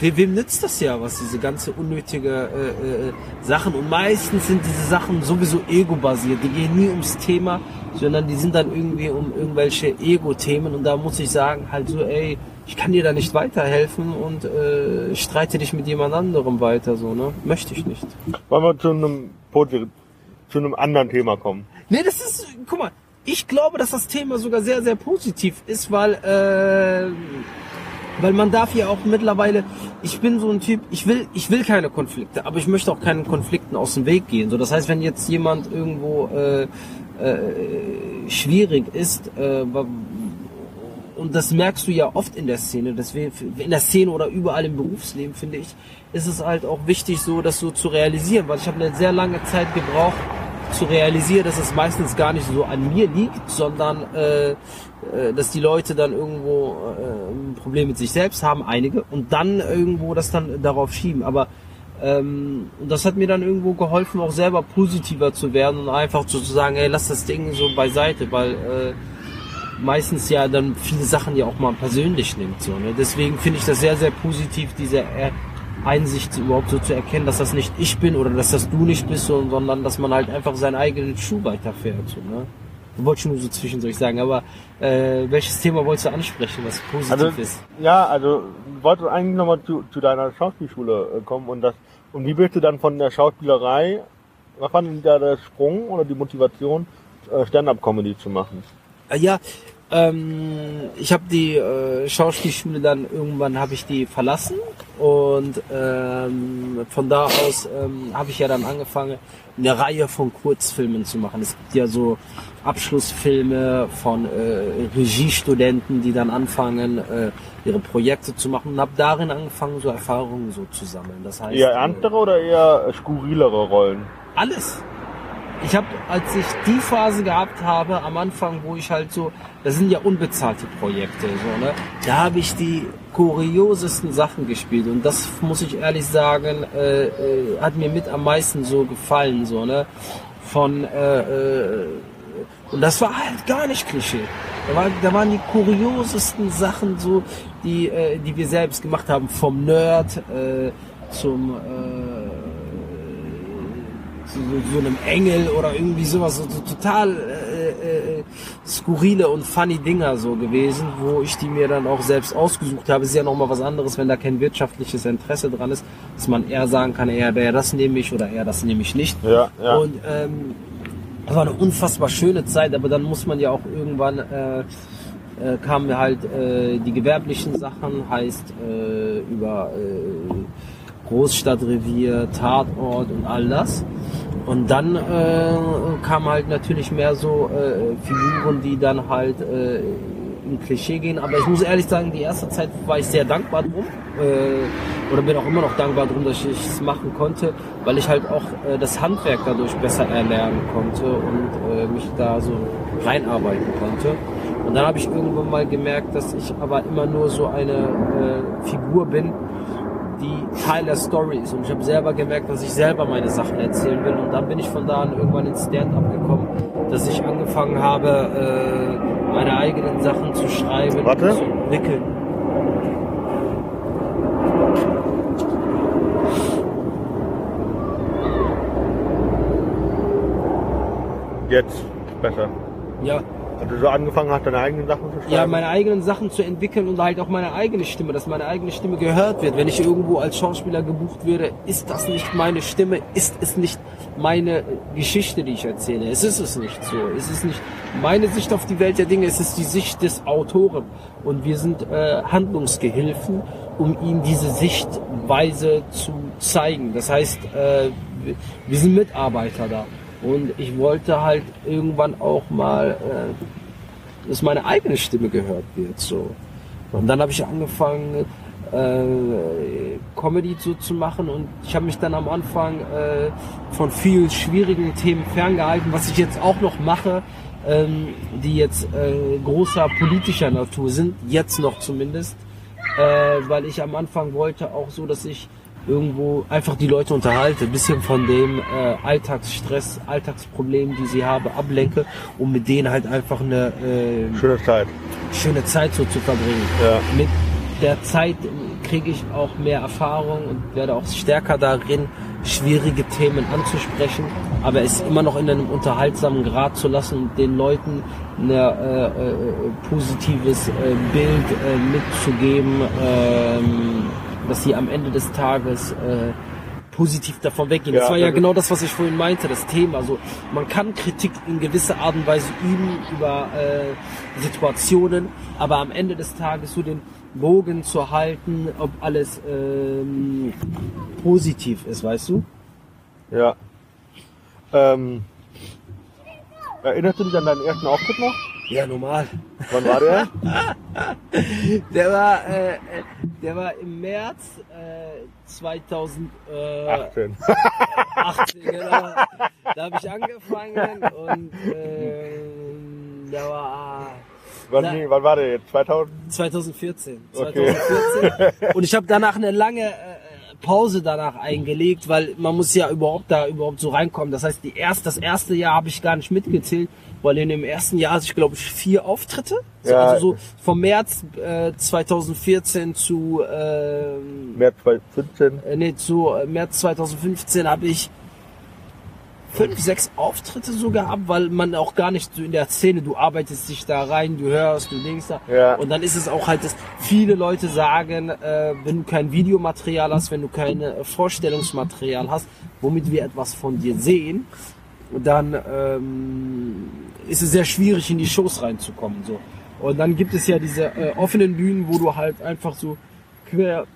We, wem nützt das ja, was diese ganze unnötige äh, äh, Sachen und meistens sind diese Sachen sowieso ego-basiert. Die gehen nie ums Thema, sondern die sind dann irgendwie um irgendwelche Ego-Themen und da muss ich sagen, halt so, ey, ich kann dir da nicht weiterhelfen und äh, streite dich mit jemand anderem weiter, so, ne? Möchte ich nicht. Wollen wir zu einem, zu einem anderen Thema kommen? Nee, das ist, guck mal, ich glaube, dass das Thema sogar sehr, sehr positiv ist, weil äh, weil man darf ja auch mittlerweile, ich bin so ein Typ, ich will, ich will keine Konflikte, aber ich möchte auch keinen Konflikten aus dem Weg gehen. So, das heißt, wenn jetzt jemand irgendwo äh, äh, schwierig ist, äh, und das merkst du ja oft in der Szene, deswegen in der Szene oder überall im Berufsleben, finde ich, ist es halt auch wichtig, so das so zu realisieren, weil ich habe eine sehr lange Zeit gebraucht, zu realisieren, dass es meistens gar nicht so an mir liegt, sondern äh, äh, dass die Leute dann irgendwo äh, ein Problem mit sich selbst haben, einige, und dann irgendwo das dann darauf schieben. Aber ähm, das hat mir dann irgendwo geholfen, auch selber positiver zu werden und einfach so zu sagen, ey, lass das Ding so beiseite, weil äh, meistens ja dann viele Sachen ja auch mal persönlich nimmt. So, ne? Deswegen finde ich das sehr, sehr positiv, diese Einsicht überhaupt so zu erkennen, dass das nicht ich bin oder dass das du nicht bist, sondern dass man halt einfach seinen eigenen Schuh weiterfährt. So, ne? wollte ich nur so zwischendurch sagen, aber äh, welches Thema wolltest du ansprechen, was positiv also, ist? Ja, also wollte eigentlich nochmal zu, zu deiner Schauspielschule äh, kommen und das und wie bist du dann von der Schauspielerei, was war denn da der Sprung oder die Motivation, äh, Stand-up-Comedy zu machen? Äh, ja, Ähm, ich habe die äh, Schauspielschule dann irgendwann habe ich die verlassen und ähm, von da aus ähm, habe ich ja dann angefangen eine Reihe von Kurzfilmen zu machen. Es gibt ja so Abschlussfilme von äh, Regiestudenten, die dann anfangen äh, ihre Projekte zu machen und habe darin angefangen so Erfahrungen so zu sammeln. Das heißt Eher erntere oder eher skurrilere Rollen? alles. Ich habe, als ich die Phase gehabt habe, am Anfang, wo ich halt so, das sind ja unbezahlte Projekte, so, ne? Da habe ich die kuriosesten Sachen gespielt und das muss ich ehrlich sagen, äh, äh, hat mir mit am meisten so gefallen, so, ne? Von, äh, äh, und das war halt gar nicht Klischee. Da, war, da waren die kuriosesten Sachen so, die, äh, die wir selbst gemacht haben, vom Nerd äh, zum äh, so, so, einem Engel oder irgendwie sowas, so, so total äh, äh, skurrile und funny Dinger so gewesen, wo ich die mir dann auch selbst ausgesucht habe. Ist ja nochmal was anderes, wenn da kein wirtschaftliches Interesse dran ist, dass man eher sagen kann, eher der das nehme ich oder eher das nehme ich nicht. Ja, ja. Und ähm, das war eine unfassbar schöne Zeit, aber dann muss man ja auch irgendwann äh, äh, kamen halt äh, die gewerblichen Sachen, heißt äh, über äh, Großstadtrevier, Tatort und all das. Und dann äh, kam halt natürlich mehr so äh, Figuren, die dann halt äh, in Klischee gehen. Aber ich muss ehrlich sagen, die erste Zeit war ich sehr dankbar drum. Äh, oder bin auch immer noch dankbar drum, dass ich es machen konnte, weil ich halt auch äh, das Handwerk dadurch besser erlernen konnte und äh, mich da so reinarbeiten konnte. Und dann habe ich irgendwann mal gemerkt, dass ich aber immer nur so eine äh, Figur bin, Teil der Story ist. Und ich habe selber gemerkt, dass ich selber meine Sachen erzählen will. Und dann bin ich von da an irgendwann ins Stand-up gekommen, dass ich angefangen habe, äh, meine eigenen Sachen zu schreiben Warte. und zu entwickeln. Jetzt besser. Ja, Du so angefangen hast, deine eigenen Sachen zu schreiben. ja, meine eigenen Sachen zu entwickeln und halt auch meine eigene Stimme, dass meine eigene Stimme gehört wird. Wenn ich irgendwo als Schauspieler gebucht werde, ist das nicht meine Stimme, ist es nicht meine Geschichte, die ich erzähle. Es ist es nicht so. Es ist nicht meine Sicht auf die Welt der Dinge, es ist die Sicht des Autoren. Und wir sind äh, Handlungsgehilfen, um ihm diese Sichtweise zu zeigen. Das heißt, äh, wir sind Mitarbeiter da. Und ich wollte halt irgendwann auch mal äh, dass meine eigene Stimme gehört wird. So. Und dann habe ich angefangen, äh, Comedy so zu machen und ich habe mich dann am Anfang äh, von vielen schwierigen Themen ferngehalten, was ich jetzt auch noch mache, ähm, die jetzt äh, großer politischer Natur sind, jetzt noch zumindest, äh, weil ich am Anfang wollte auch so, dass ich irgendwo einfach die Leute unterhalte, ein bisschen von dem äh, Alltagsstress, Alltagsproblem, die sie haben, ablenke, um mit denen halt einfach eine äh, Schöne Zeit. schöne Zeit so zu verbringen. Ja. Mit der Zeit kriege ich auch mehr Erfahrung und werde auch stärker darin, schwierige Themen anzusprechen, aber es immer noch in einem unterhaltsamen Grad zu lassen und den Leuten ein äh, äh, positives äh, Bild äh, mitzugeben, ähm, dass sie am Ende des Tages äh, positiv davon weggehen. Ja, das war ja genau das, was ich vorhin meinte, das Thema. Also man kann Kritik in gewisser Art und Weise üben über äh, Situationen, aber am Ende des Tages so den Bogen zu halten, ob alles ähm, positiv ist, weißt du? Ja. Ähm, erinnerst du dich an deinen ersten Auftritt noch? Ja, normal. Wann war der? Der war, äh, äh, der war im März äh, 2018, 18. genau. Da habe ich angefangen und äh, da war Wann, ging- wann war der jetzt? 2000? 2014. Okay. 2014. Und ich habe danach eine lange äh, Pause danach eingelegt, weil man muss ja überhaupt da überhaupt so reinkommen. Das heißt, die erst, das erste Jahr habe ich gar nicht mitgezählt, weil in dem ersten Jahr hatte ich glaube ich vier Auftritte. Ja. Also so vom März äh, 2014 zu ähm, März 2015. äh, nee, zu äh, März 2015 habe ich fünf, sechs Auftritte so gehabt, weil man auch gar nicht so in der Szene, du arbeitest dich da rein, du hörst, du denkst da. Ja. Und dann ist es auch halt, dass viele Leute sagen, äh, wenn du kein Videomaterial hast, wenn du kein äh, Vorstellungsmaterial hast, womit wir etwas von dir sehen, dann ähm, ist es sehr schwierig, in die Shows reinzukommen. So. Und dann gibt es ja diese äh, offenen Bühnen, wo du halt einfach so quer,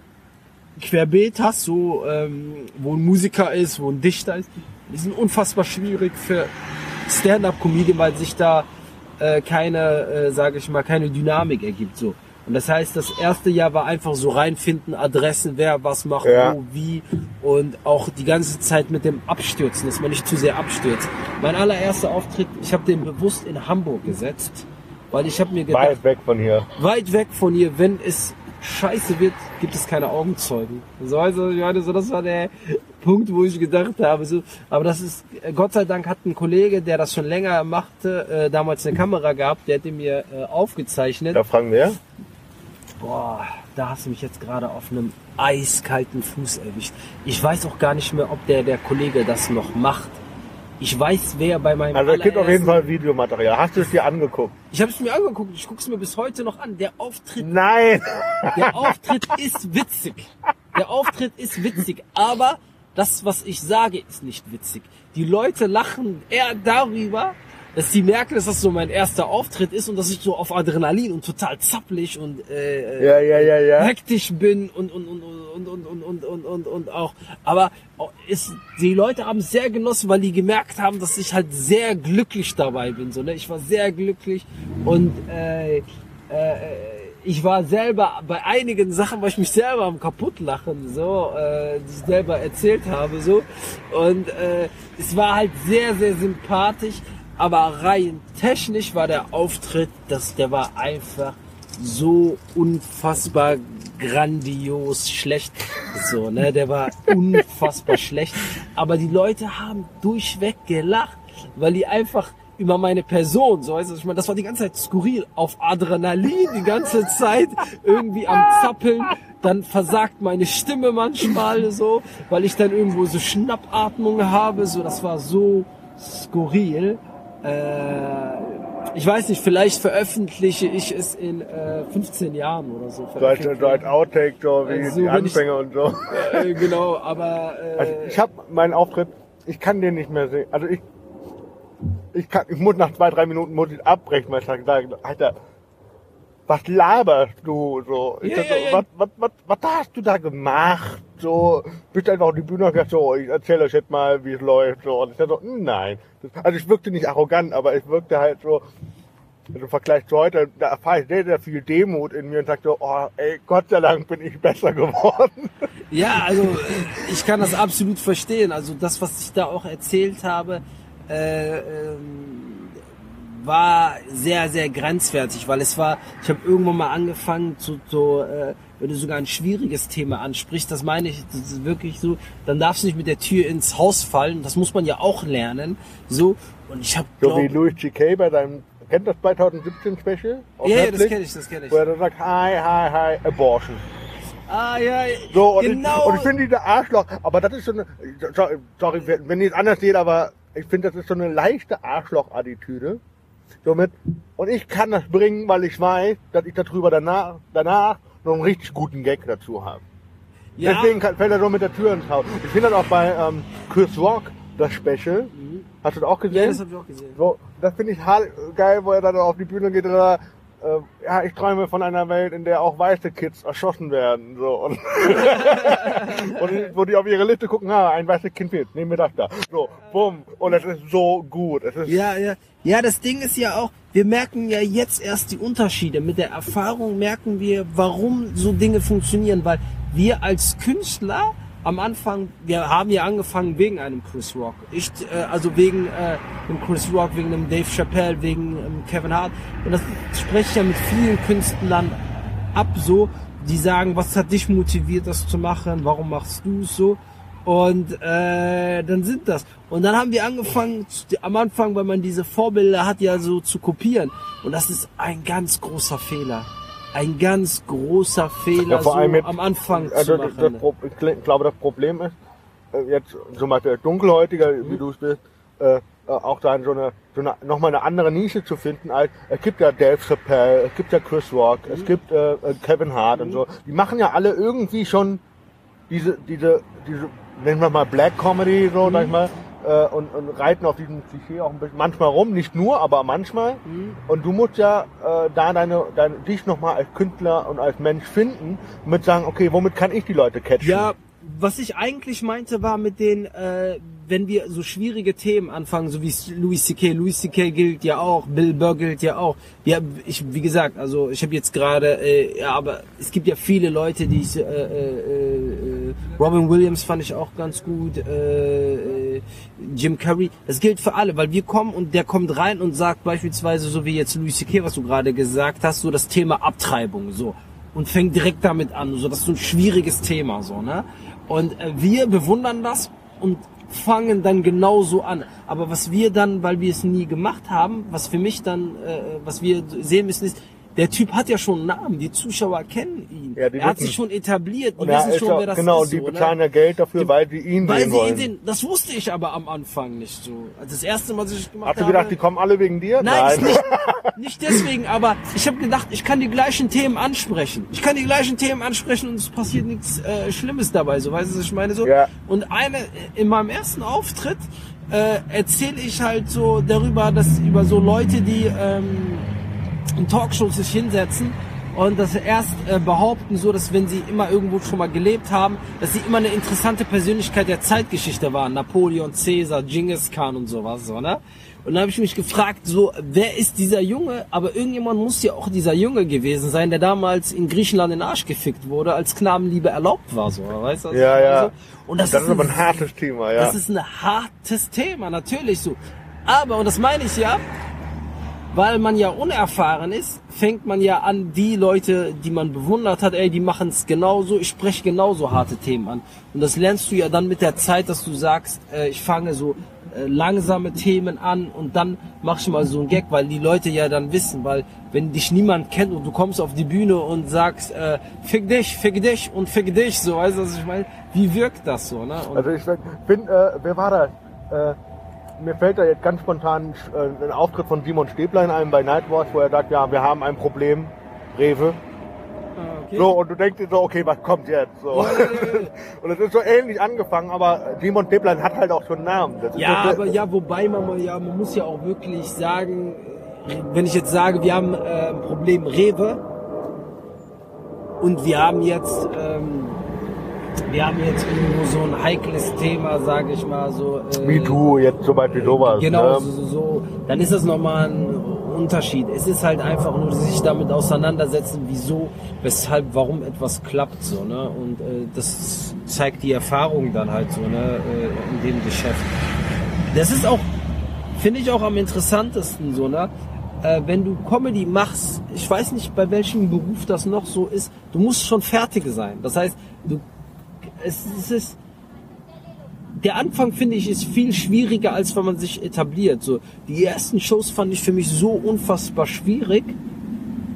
querbeet hast, so ähm, wo ein Musiker ist, wo ein Dichter ist. Die sind unfassbar schwierig für Stand-up-Comedian, weil sich da äh, keine, äh, sage ich mal, keine Dynamik ergibt. So. Und das heißt, das erste Jahr war einfach so reinfinden, Adressen, wer was macht, Ja. wo, wie und auch die ganze Zeit mit dem Abstürzen, dass man nicht zu sehr abstürzt. Mein allererster Auftritt, ich habe den bewusst in Hamburg gesetzt, weil ich habe mir gedacht, Weit weg von hier. weit weg von hier, wenn es scheiße wird, gibt es keine Augenzeugen. So, also, so, das war der Punkt, wo ich gedacht habe, so, aber das ist, Gott sei Dank hat ein Kollege, der das schon länger machte, äh, damals eine Kamera gehabt, der hätte mir äh, aufgezeichnet. Da fragen wir. Boah, da hast du mich jetzt gerade auf einem eiskalten Fuß erwischt. Ich weiß auch gar nicht mehr, ob der, der Kollege das noch macht. Ich weiß, wer bei meinem Also es gibt auf jeden Fall Videomaterial. Hast du es dir angeguckt? Ich habe es mir angeguckt, ich gucke es mir bis heute noch an. Der Auftritt Nein! Der Auftritt ist witzig. Der Auftritt ist witzig, aber das, was ich sage, ist nicht witzig. Die Leute lachen eher darüber, dass sie merken, dass das so mein erster Auftritt ist und dass ich so auf Adrenalin und total zappelig und äh, Ja, ja, ja, ja. hektisch bin und und und und und und und und und und auch. Aber ist, die Leute haben es sehr genossen, weil die gemerkt haben, dass ich halt sehr glücklich dabei bin. So, ne? Ich war sehr glücklich und äh, äh, ich war selber bei einigen Sachen, war ich mich selber am kaputtlachen, so, äh, die ich selber erzählt habe, so. Und äh, es war halt sehr, sehr sympathisch, aber rein technisch war der Auftritt, das, der war einfach so unfassbar grandios schlecht. So, ne, der war unfassbar schlecht. Aber die Leute haben durchweg gelacht, weil die einfach über meine Person, so weißt du, ich meine, das war die ganze Zeit skurril, auf Adrenalin die ganze Zeit, irgendwie am Zappeln, dann versagt meine Stimme manchmal so, weil ich dann irgendwo so Schnappatmung habe, so, das war so skurril. Äh, ich weiß nicht, vielleicht veröffentliche ich es in äh, 15 Jahren oder so. Als, so als Outtake, so wie Also, die wenn ich- Anfänger und so. äh, genau, aber äh, Also ich habe meinen Auftritt, ich kann den nicht mehr sehen. Also ich, ich kann, ich muss nach zwei, drei Minuten muss ich abbrechen, weil ich sage, Alter, was laberst du so? Ja, sag so ja, ja. Was, was, was, was hast du da gemacht? So, bist einfach auf die Bühne und gesagt, so, ich erzähle euch jetzt mal, wie es läuft. So, und ich sag so, nein. Also ich wirkte nicht arrogant, aber ich wirkte halt so, also im Vergleich zu heute, da erfahre ich sehr, sehr viel Demut in mir und sag so, oh, ey, Gott sei Dank bin ich besser geworden. Ja, also äh, ich kann das absolut verstehen. Also das, was ich da auch erzählt habe, äh, ähm, war sehr, sehr grenzwertig, weil es war, ich habe irgendwann mal angefangen zu, so, äh, wenn du sogar ein schwieriges Thema ansprichst, das meine ich, das ist wirklich so, dann darfst du nicht mit der Tür ins Haus fallen, das muss man ja auch lernen, so, und ich habe, So wie Louis G.K. bei seinem, kennt das 2017 Special? ja, ja, das kenne ich, das kenne ich. Wo er dann sagt, hi, hi, hi, abortion. Ah, ja, So, und genau. ich, und ich finde diese Arschloch, aber das ist so eine, sorry, sorry wenn ihr es anders seht, aber ich finde, das ist so eine leichte Arschloch-Attitüde. Somit, und ich kann das bringen, weil ich weiß, dass ich darüber danach, danach noch einen richtig guten Gag dazu habe. ja, Deswegen kann, fällt er so mit der Tür ins Haus. Ich finde das auch bei ähm, Chris Rock, das Special. Hast du das auch ja, gesehen? das habe ich auch gesehen. So, das finde ich hart geil, wo er dann auf die Bühne geht und da, äh, ja, ich träume von einer Welt, in der auch weiße Kids erschossen werden. So. Und, und wo die auf ihre Liste gucken, ah, ein weißes Kind fehlt, nehmen wir das da. So, bumm. Und es ist so gut. Es ist, Ja, ja. Ja, das Ding ist ja auch, wir merken ja jetzt erst die Unterschiede. Mit der Erfahrung merken wir, warum so Dinge funktionieren, weil wir als Künstler am Anfang, wir haben ja angefangen wegen einem Chris Rock. Ich, äh, also wegen äh, dem Chris Rock, wegen dem Dave Chappelle, wegen ähm, Kevin Hart. Und das spreche ich ja mit vielen Künstlern ab so, die sagen, was hat dich motiviert, das zu machen? Warum machst du es so? Und äh, dann sind das. Und dann haben wir angefangen, am Anfang, weil man diese Vorbilder hat, ja so zu kopieren. Und das ist ein ganz großer Fehler. Ein ganz großer Fehler, Ja, vor so allem jetzt- am Anfang also zu das, machen. das, Pro- ich gl- glaube, das Problem ist, äh, jetzt zum Beispiel Dunkelhäutiger, Mhm. wie du es bist, äh, äh, auch dann so eine, so eine, nochmal eine andere Nische zu finden, als, es gibt ja Dave Chappelle, es gibt ja Chris Rock, Mhm. es gibt äh, äh, Kevin Hart und so. Die machen ja alle irgendwie schon diese, diese, diese, nennen wir mal Black Comedy, so, Mhm. sag ich mal, äh, und, und reiten auf diesem Klischee auch ein bisschen, manchmal rum, nicht nur, aber manchmal. Mhm. Und du musst ja äh, da deine, deine dich nochmal als Künstler und als Mensch finden, mit sagen, okay, womit kann ich die Leute catchen? Ja, was ich eigentlich meinte, war mit den, äh, wenn wir so schwierige Themen anfangen, so wie Louis C.K. Louis C.K. gilt ja auch, Bill Burr gilt ja auch. Ja, ich, wie gesagt, also ich habe jetzt gerade, äh, ja, aber es gibt ja viele Leute, die ich, äh, äh, äh, Robin Williams fand ich auch ganz gut, äh, äh, Jim Carrey. Das gilt für alle, weil wir kommen und der kommt rein und sagt beispielsweise, so wie jetzt Louis C.K., was du gerade gesagt hast, so das Thema Abtreibung, so und fängt direkt damit an. So, das ist so ein schwieriges Thema, so, ne? Und äh, wir bewundern das und fangen dann genauso an. Aber was wir dann, weil wir es nie gemacht haben, was für mich dann, äh, was wir sehen müssen, ist, der Typ hat ja schon einen Namen, die Zuschauer kennen ihn. Ja, die er hat wissen- sich schon etabliert, die und wissen ist schon, ja, wer das genau, ist. die so, ne? bezahlen ja Geld dafür, weil sie ihn Weil sehen sie ihn wollen. sehen. Das wusste ich aber am Anfang nicht so. Also das erste Mal, als ich gemacht Hast du habe. gedacht, die kommen alle wegen dir? Nein, Ist nicht, nicht deswegen, aber ich habe gedacht, ich kann die gleichen Themen ansprechen. Ich kann die gleichen Themen ansprechen und es passiert nichts äh, Schlimmes dabei, so weißt du, was ich meine so. Ja. Und eine in meinem ersten Auftritt äh, erzähle ich halt so darüber, dass über so Leute, die ähm, in Talkshows sich hinsetzen und das erst äh, behaupten, so dass wenn sie immer irgendwo schon mal gelebt haben, dass sie immer eine interessante Persönlichkeit der Zeitgeschichte waren. Napoleon, Caesar, Genghis Khan und sowas, so, ne? Und dann habe ich mich gefragt, so, wer ist dieser Junge? Aber irgendjemand muss ja auch dieser Junge gewesen sein, der damals in Griechenland in den Arsch gefickt wurde, als Knabenliebe erlaubt war, so, weißt du? Ja, ja. So. Und das, das ist aber ein ein hartes Thema, ja. das ist ein hartes Thema, natürlich so. Aber, und das meine ich ja, weil man ja unerfahren ist, fängt man ja an, die Leute, die man bewundert hat, ey, die machen es genauso, ich spreche genauso harte Themen an. Und das lernst du ja dann mit der Zeit, dass du sagst, äh, ich fange so äh, langsame Themen an und dann mach ich mal so einen Gag, weil die Leute ja dann wissen, weil wenn dich niemand kennt und du kommst auf die Bühne und sagst, äh, fick dich, fick dich und fick dich, so, weißt du, was ich meine? Wie wirkt das so, ne? Also ich bin, äh, wer war das? Äh, mir fällt da jetzt ganz spontan äh, ein Auftritt von Simon Stäblein ein bei Nightwatch, wo er sagt, ja, wir haben ein Problem, Rewe. Okay. So, und du denkst dir so, okay, was kommt jetzt? So. Und es ist so ähnlich angefangen, aber Simon Stäblein hat halt auch schon einen Namen. Ja, aber ja, wobei man mal, ja, man muss ja auch wirklich sagen, äh, wenn ich jetzt sage, wir haben äh, ein Problem Rewe und wir haben jetzt, ähm, wir haben jetzt irgendwo so ein heikles Thema, sage ich mal so. Äh, MeToo, jetzt zum Beispiel sowas. Genau, ne? so, so, so, dann ist das nochmal ein Unterschied. Es ist halt einfach nur sich damit auseinandersetzen, wieso, weshalb, warum etwas klappt so, ne? Und äh, das zeigt die Erfahrung dann halt so, ne, äh, in dem Geschäft. Das ist auch, finde ich auch am interessantesten so, ne? Äh, wenn du Comedy machst, ich weiß nicht, bei welchem Beruf das noch so ist, du musst schon fertig sein. Das heißt, du, es, es ist, der Anfang finde ich ist viel schwieriger, als wenn man sich etabliert. So die ersten Shows fand ich für mich so unfassbar schwierig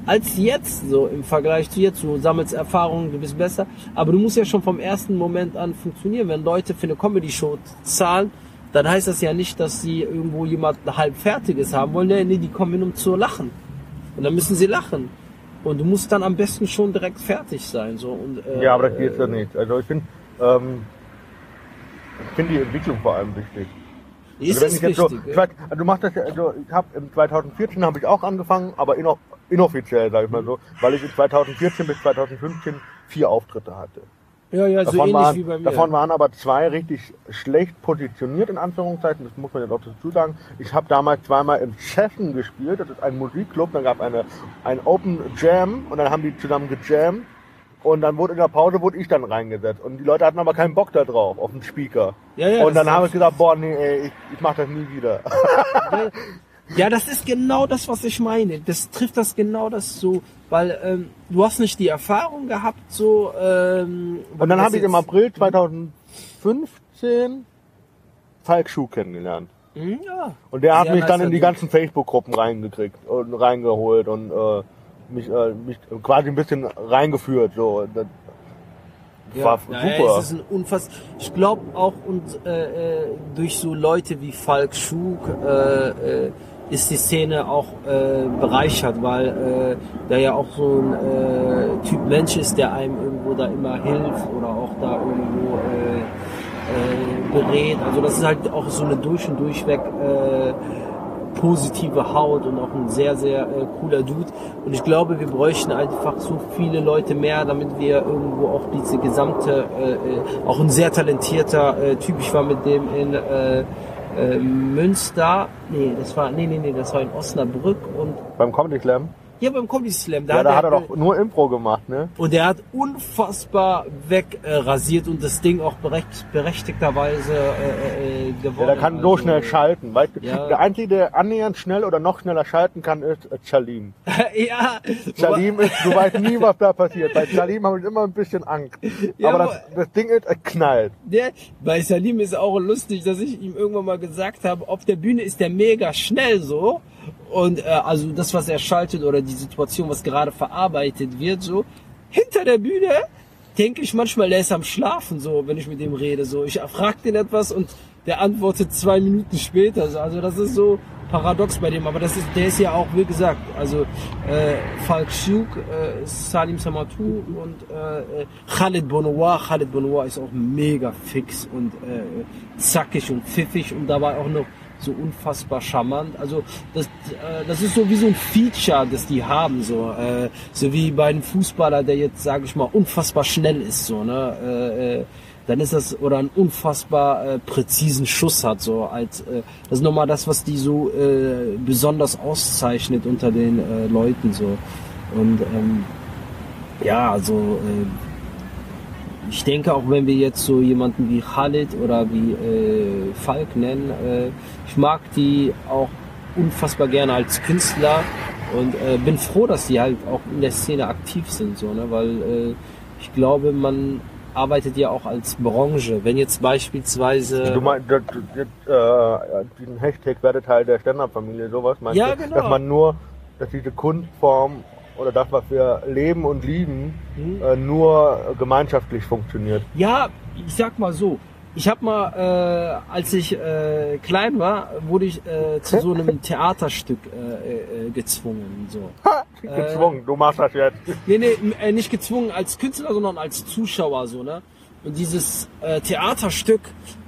als jetzt so im Vergleich zu jetzt. Du sammelst Erfahrungen, du bist besser, aber du musst ja schon vom ersten Moment an funktionieren. Wenn Leute für eine Comedy-Show zahlen, dann heißt das ja nicht, dass sie irgendwo jemanden halb fertiges haben wollen. Nee, nee, die kommen hin, um zu lachen. Und dann müssen sie lachen. Und du musst dann am besten schon direkt fertig sein. So. Und, äh, Ja, aber das geht ja nicht. Also ich finde, ähm, ich finde die Entwicklung vor allem wichtig. Ist also es ich jetzt so, wichtig, ich ja. weiß, also du machst das ja, also ich habe im 2014 habe ich auch angefangen, aber inno, inoffiziell, sage ich mal so, weil ich in 2014 bis 2015 vier Auftritte hatte. ja, ja, so Davon, ähnlich waren, wie bei mir. davon waren aber zwei richtig schlecht positioniert, in Anführungszeichen, das muss man jetzt auch dazu sagen. Ich habe damals zweimal im Cheffen gespielt, das ist ein Musikclub, dann gab es eine, ein Open Jam und dann haben die zusammen gejammt und dann wurde in der Pause wurde ich dann reingesetzt und die Leute hatten aber keinen Bock da drauf, auf den Speaker. Ja, ja, und dann habe ich gesagt, boah, nee, ey, ich, ich mach das nie wieder. Ja, das ist genau das, was ich meine. Das trifft das genau das so, weil ähm, du hast nicht die Erfahrung gehabt, so. Ähm, Und dann habe ich im April 2015 Falk Schuh kennengelernt. Hm, Ja. Und der hat Sehr mich dann in die ganzen Facebook-Gruppen reingekriegt und reingeholt und äh, mich, äh, mich quasi ein bisschen reingeführt. So. Das war ja, super. Ja, es ist ein Unfass. Ich glaube auch und äh, äh, durch so Leute wie Falk Schug äh, äh, ist die Szene auch äh, bereichert, weil äh, der ja auch so ein äh, Typ Mensch ist, der einem irgendwo da immer hilft oder auch da irgendwo äh, äh, berät. Also das ist halt auch so eine durch und durchweg äh, positive Haut und auch ein sehr, sehr äh, cooler Dude. Und ich glaube, wir bräuchten einfach so viele Leute mehr, damit wir irgendwo auch diese gesamte, äh, äh, auch ein sehr talentierter äh, Typ, ich war mit dem in äh, äh, Münster, nee, das war, nee, nee, nee, das war in Osnabrück und Beim Comedy Slam? Ja, beim Comedy Slam. Ja, da hat er er- doch nur Impro gemacht, ne? und der hat unfassbar wegrasiert äh, und das Ding auch berecht, berechtigterweise äh, äh, gewonnen. Ja, der kann so Also, schnell schalten. Weißt du? Ja. Der Einzige, der annähernd schnell oder noch schneller schalten kann, ist äh, Chalim. ja, Chalim ist, du weißt nie, was da passiert. Bei Chalim habe ich immer ein bisschen Angst. Ja, aber das, das Ding ist, es knallt. Der, bei Salim ist auch lustig, dass ich ihm irgendwann mal gesagt habe, auf der Bühne ist der mega schnell so. Und äh, also das, was er schaltet oder die Situation, was gerade verarbeitet wird, so. Hinter der Bühne denke ich manchmal, der ist am Schlafen, so, wenn ich mit dem rede. So, ich frage den etwas und der antwortet zwei Minuten später. So. Also das ist so paradox bei dem, aber das ist, der ist ja auch, wie gesagt, also äh, Falk Schiuk, äh, Salim Samatou und äh, äh, Khalid Bonoir. Khalid Bonoir ist auch mega fix und äh, zackig und pfiffig und dabei auch noch so unfassbar charmant. Also das, äh, das ist so wie so ein Feature, das die haben, so äh, so wie bei einem Fußballer, der jetzt, sage ich mal, unfassbar schnell ist, so ne. Äh, äh, dann ist das oder einen unfassbar äh, präzisen Schuss hat so als äh, das ist nochmal das was die so äh, besonders auszeichnet unter den äh, Leuten so und ähm, ja also äh, ich denke auch wenn wir jetzt so jemanden wie Khalid oder wie äh, Falk nennen äh, ich mag die auch unfassbar gerne als Künstler und äh, bin froh dass die halt auch in der Szene aktiv sind so ne weil äh, ich glaube man arbeitet ja auch als Branche. Wenn jetzt beispielsweise Du meinst, das, das, äh, diesen Hashtag werde Teil der Stand-Up-Familie, sowas meinst Ja, du? genau. Dass man nur, dass diese Kunstform oder das, was wir leben und lieben, Mhm. äh, nur gemeinschaftlich funktioniert. Ja, ich sag mal so. Ich habe mal, äh, als ich äh, klein war, wurde ich äh, zu so einem Theaterstück äh, äh, gezwungen. So. Ha, gezwungen, du machst das jetzt. Nee, nee, äh, nicht gezwungen als Künstler, sondern als Zuschauer so, ne? Und dieses äh, Theaterstück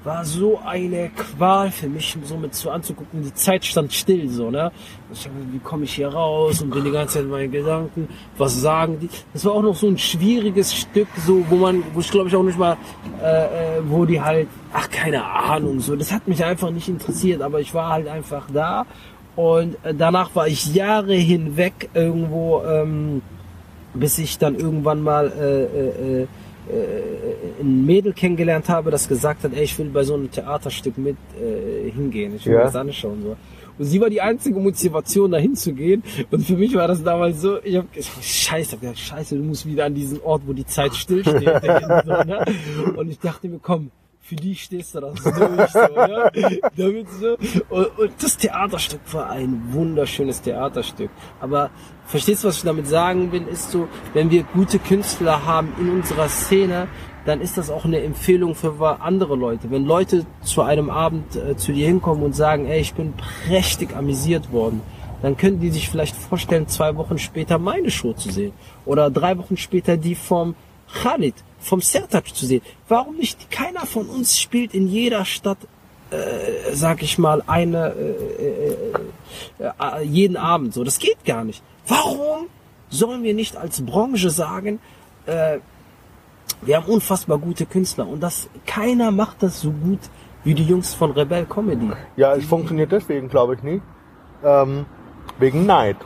war so eine Qual für mich, so mit so anzugucken. Die Zeit stand still, so, ne? Ich hab, wie komme ich hier raus und bin die ganze Zeit in meinen Gedanken, was sagen die? Das war auch noch so ein schwieriges Stück, so, wo man, wo ich glaube ich auch nicht mal, äh, äh, wo die halt, ach, keine Ahnung, so. Das hat mich einfach nicht interessiert, aber ich war halt einfach da. Und äh, danach war ich Jahre hinweg irgendwo, ähm, bis ich dann irgendwann mal äh, äh, äh, ein Mädel kennengelernt habe, das gesagt hat, ey, ich will bei so einem Theaterstück mit äh, hingehen, ich will Ja. mir das anschauen. So. Und sie war die einzige Motivation, dahin zu gehen. Und für mich war das damals so, ich habe scheiße, hab gedacht, scheiße, du musst wieder an diesen Ort, wo die Zeit stillsteht. so, ne? Und ich dachte mir, komm, für die stehst du das durch. So, ne? Damit so. Und, und das Theaterstück war ein wunderschönes Theaterstück. Aber verstehst du, was ich damit sagen will, ist so, wenn wir gute Künstler haben in unserer Szene, dann ist das auch eine Empfehlung für andere Leute. Wenn Leute zu einem Abend äh, zu dir hinkommen und sagen, ey, ich bin prächtig amüsiert worden, dann können die sich vielleicht vorstellen, zwei Wochen später meine Show zu sehen. Oder drei Wochen später die vom Khalid, vom Sertac zu sehen. Warum nicht? Keiner von uns spielt in jeder Stadt, äh, sag ich mal, eine, äh, äh, äh, jeden Abend so. Das geht gar nicht. Warum sollen wir nicht als Branche sagen, äh, wir haben unfassbar gute Künstler und das keiner macht das so gut wie die Jungs von Rebel Comedy. Ja, es funktioniert deswegen, glaube ich, nicht. Ähm, wegen Neid.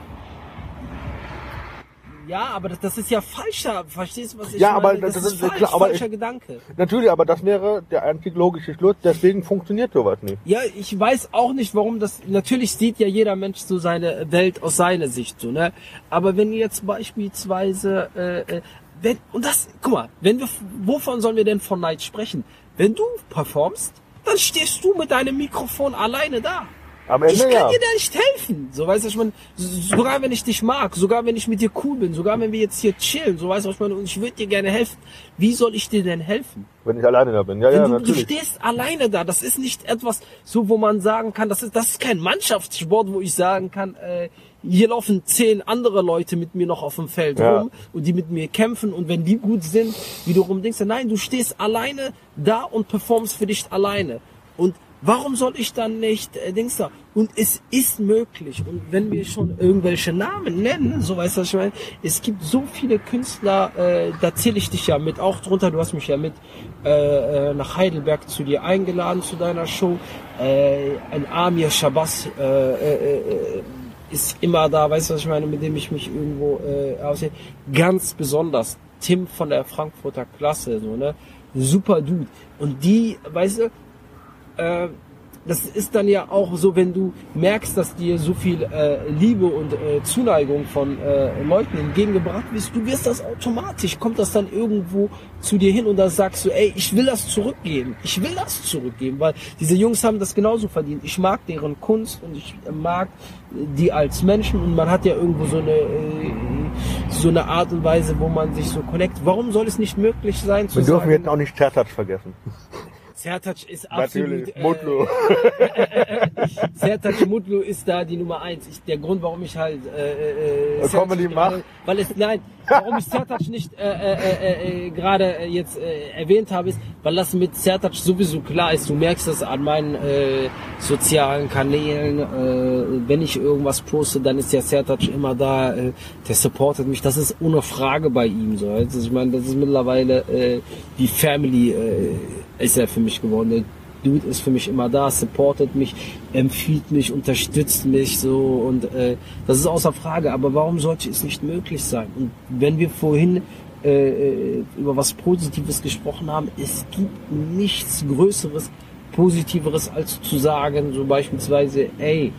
Ja, aber das, das ist ja falscher, verstehst du, was ich Ja, meine? aber das, das ist falsch, klar, aber falscher ich- Gedanke. Natürlich, aber das wäre der einzig logische Schluss, deswegen funktioniert sowas nicht. Ja, ich weiß auch nicht, warum das. Natürlich sieht ja jeder Mensch so seine Welt aus seiner Sicht so, ne? Aber wenn jetzt beispielsweise, äh, äh, wenn und das, guck mal, wenn wir, wovon sollen wir denn von Neid sprechen? Wenn du performst, dann stehst du mit deinem Mikrofon alleine da. Am Ende ich kann ja. dir da nicht helfen. So weißt du, ich meine, sogar wenn ich dich mag, sogar wenn ich mit dir cool bin, sogar wenn wir jetzt hier chillen, so weißt du, ich meine, und ich würde dir gerne helfen. Wie soll ich dir denn helfen? Wenn ich alleine da bin. Ja, Wenn ja, du, du natürlich. stehst alleine da, das ist nicht etwas, so wo man sagen kann, das ist, das ist kein Mannschaftssport, wo ich sagen kann, äh, hier laufen zehn andere Leute mit mir noch auf dem Feld Ja. rum und die mit mir kämpfen und wenn die gut sind, wiederum denkst du, nein, du stehst alleine da und performst für dich alleine. Und warum soll ich dann nicht, äh, denkst du, und es ist möglich. Und wenn wir schon irgendwelche Namen nennen, so weißt du, was ich meine, es gibt so viele Künstler, äh, da zähle ich dich ja mit auch drunter, du hast mich ja mit äh, äh, nach Heidelberg zu dir eingeladen zu deiner Show. Äh, ein Amir Shabazz äh, äh, äh, ist immer da, weißt du, was ich meine, mit dem ich mich irgendwo äh, aussehe. Ganz besonders Tim von der Frankfurter Klasse, so, ne? Super Dude. Und die, weißt du, äh, das ist dann ja auch so, wenn du merkst, dass dir so viel äh, Liebe und äh, Zuneigung von äh, Leuten entgegengebracht wirst, du wirst das automatisch, kommt das dann irgendwo zu dir hin und da sagst du, ey, ich will das zurückgeben, ich will das zurückgeben, weil diese Jungs haben das genauso verdient. Ich mag deren Kunst und ich mag die als Menschen und man hat ja irgendwo so eine äh, so eine Art und Weise, wo man sich so connect. Warum soll es nicht möglich sein zu Wir dürfen sagen, jetzt auch nicht Zertac vergessen. Sertac ist absolut Natürlich. äh, Mutlu. Sertac Mutlu ist da die Nummer eins. Ich, der Grund, warum ich halt äh, äh, Comedy macht? weil es nein, warum ich Sertac nicht äh, äh, äh, äh, gerade äh, jetzt äh, erwähnt habe, ist, weil das mit Sertac sowieso klar ist. Du merkst das an meinen äh, sozialen Kanälen. Äh, wenn ich irgendwas poste, dann ist der Sertac immer da. Äh, der supportet mich. Das ist ohne Frage bei ihm so. Also ich meine, das ist mittlerweile äh, die Family äh, ist er für mich geworden. Der Dude ist für mich immer da, supportet mich, empfiehlt mich, unterstützt mich so und äh, das ist außer Frage. Aber warum sollte es nicht möglich sein? Und wenn wir vorhin äh, äh, über was Positives gesprochen haben, es gibt nichts Größeres, Positiveres als zu sagen, so beispielsweise, ey,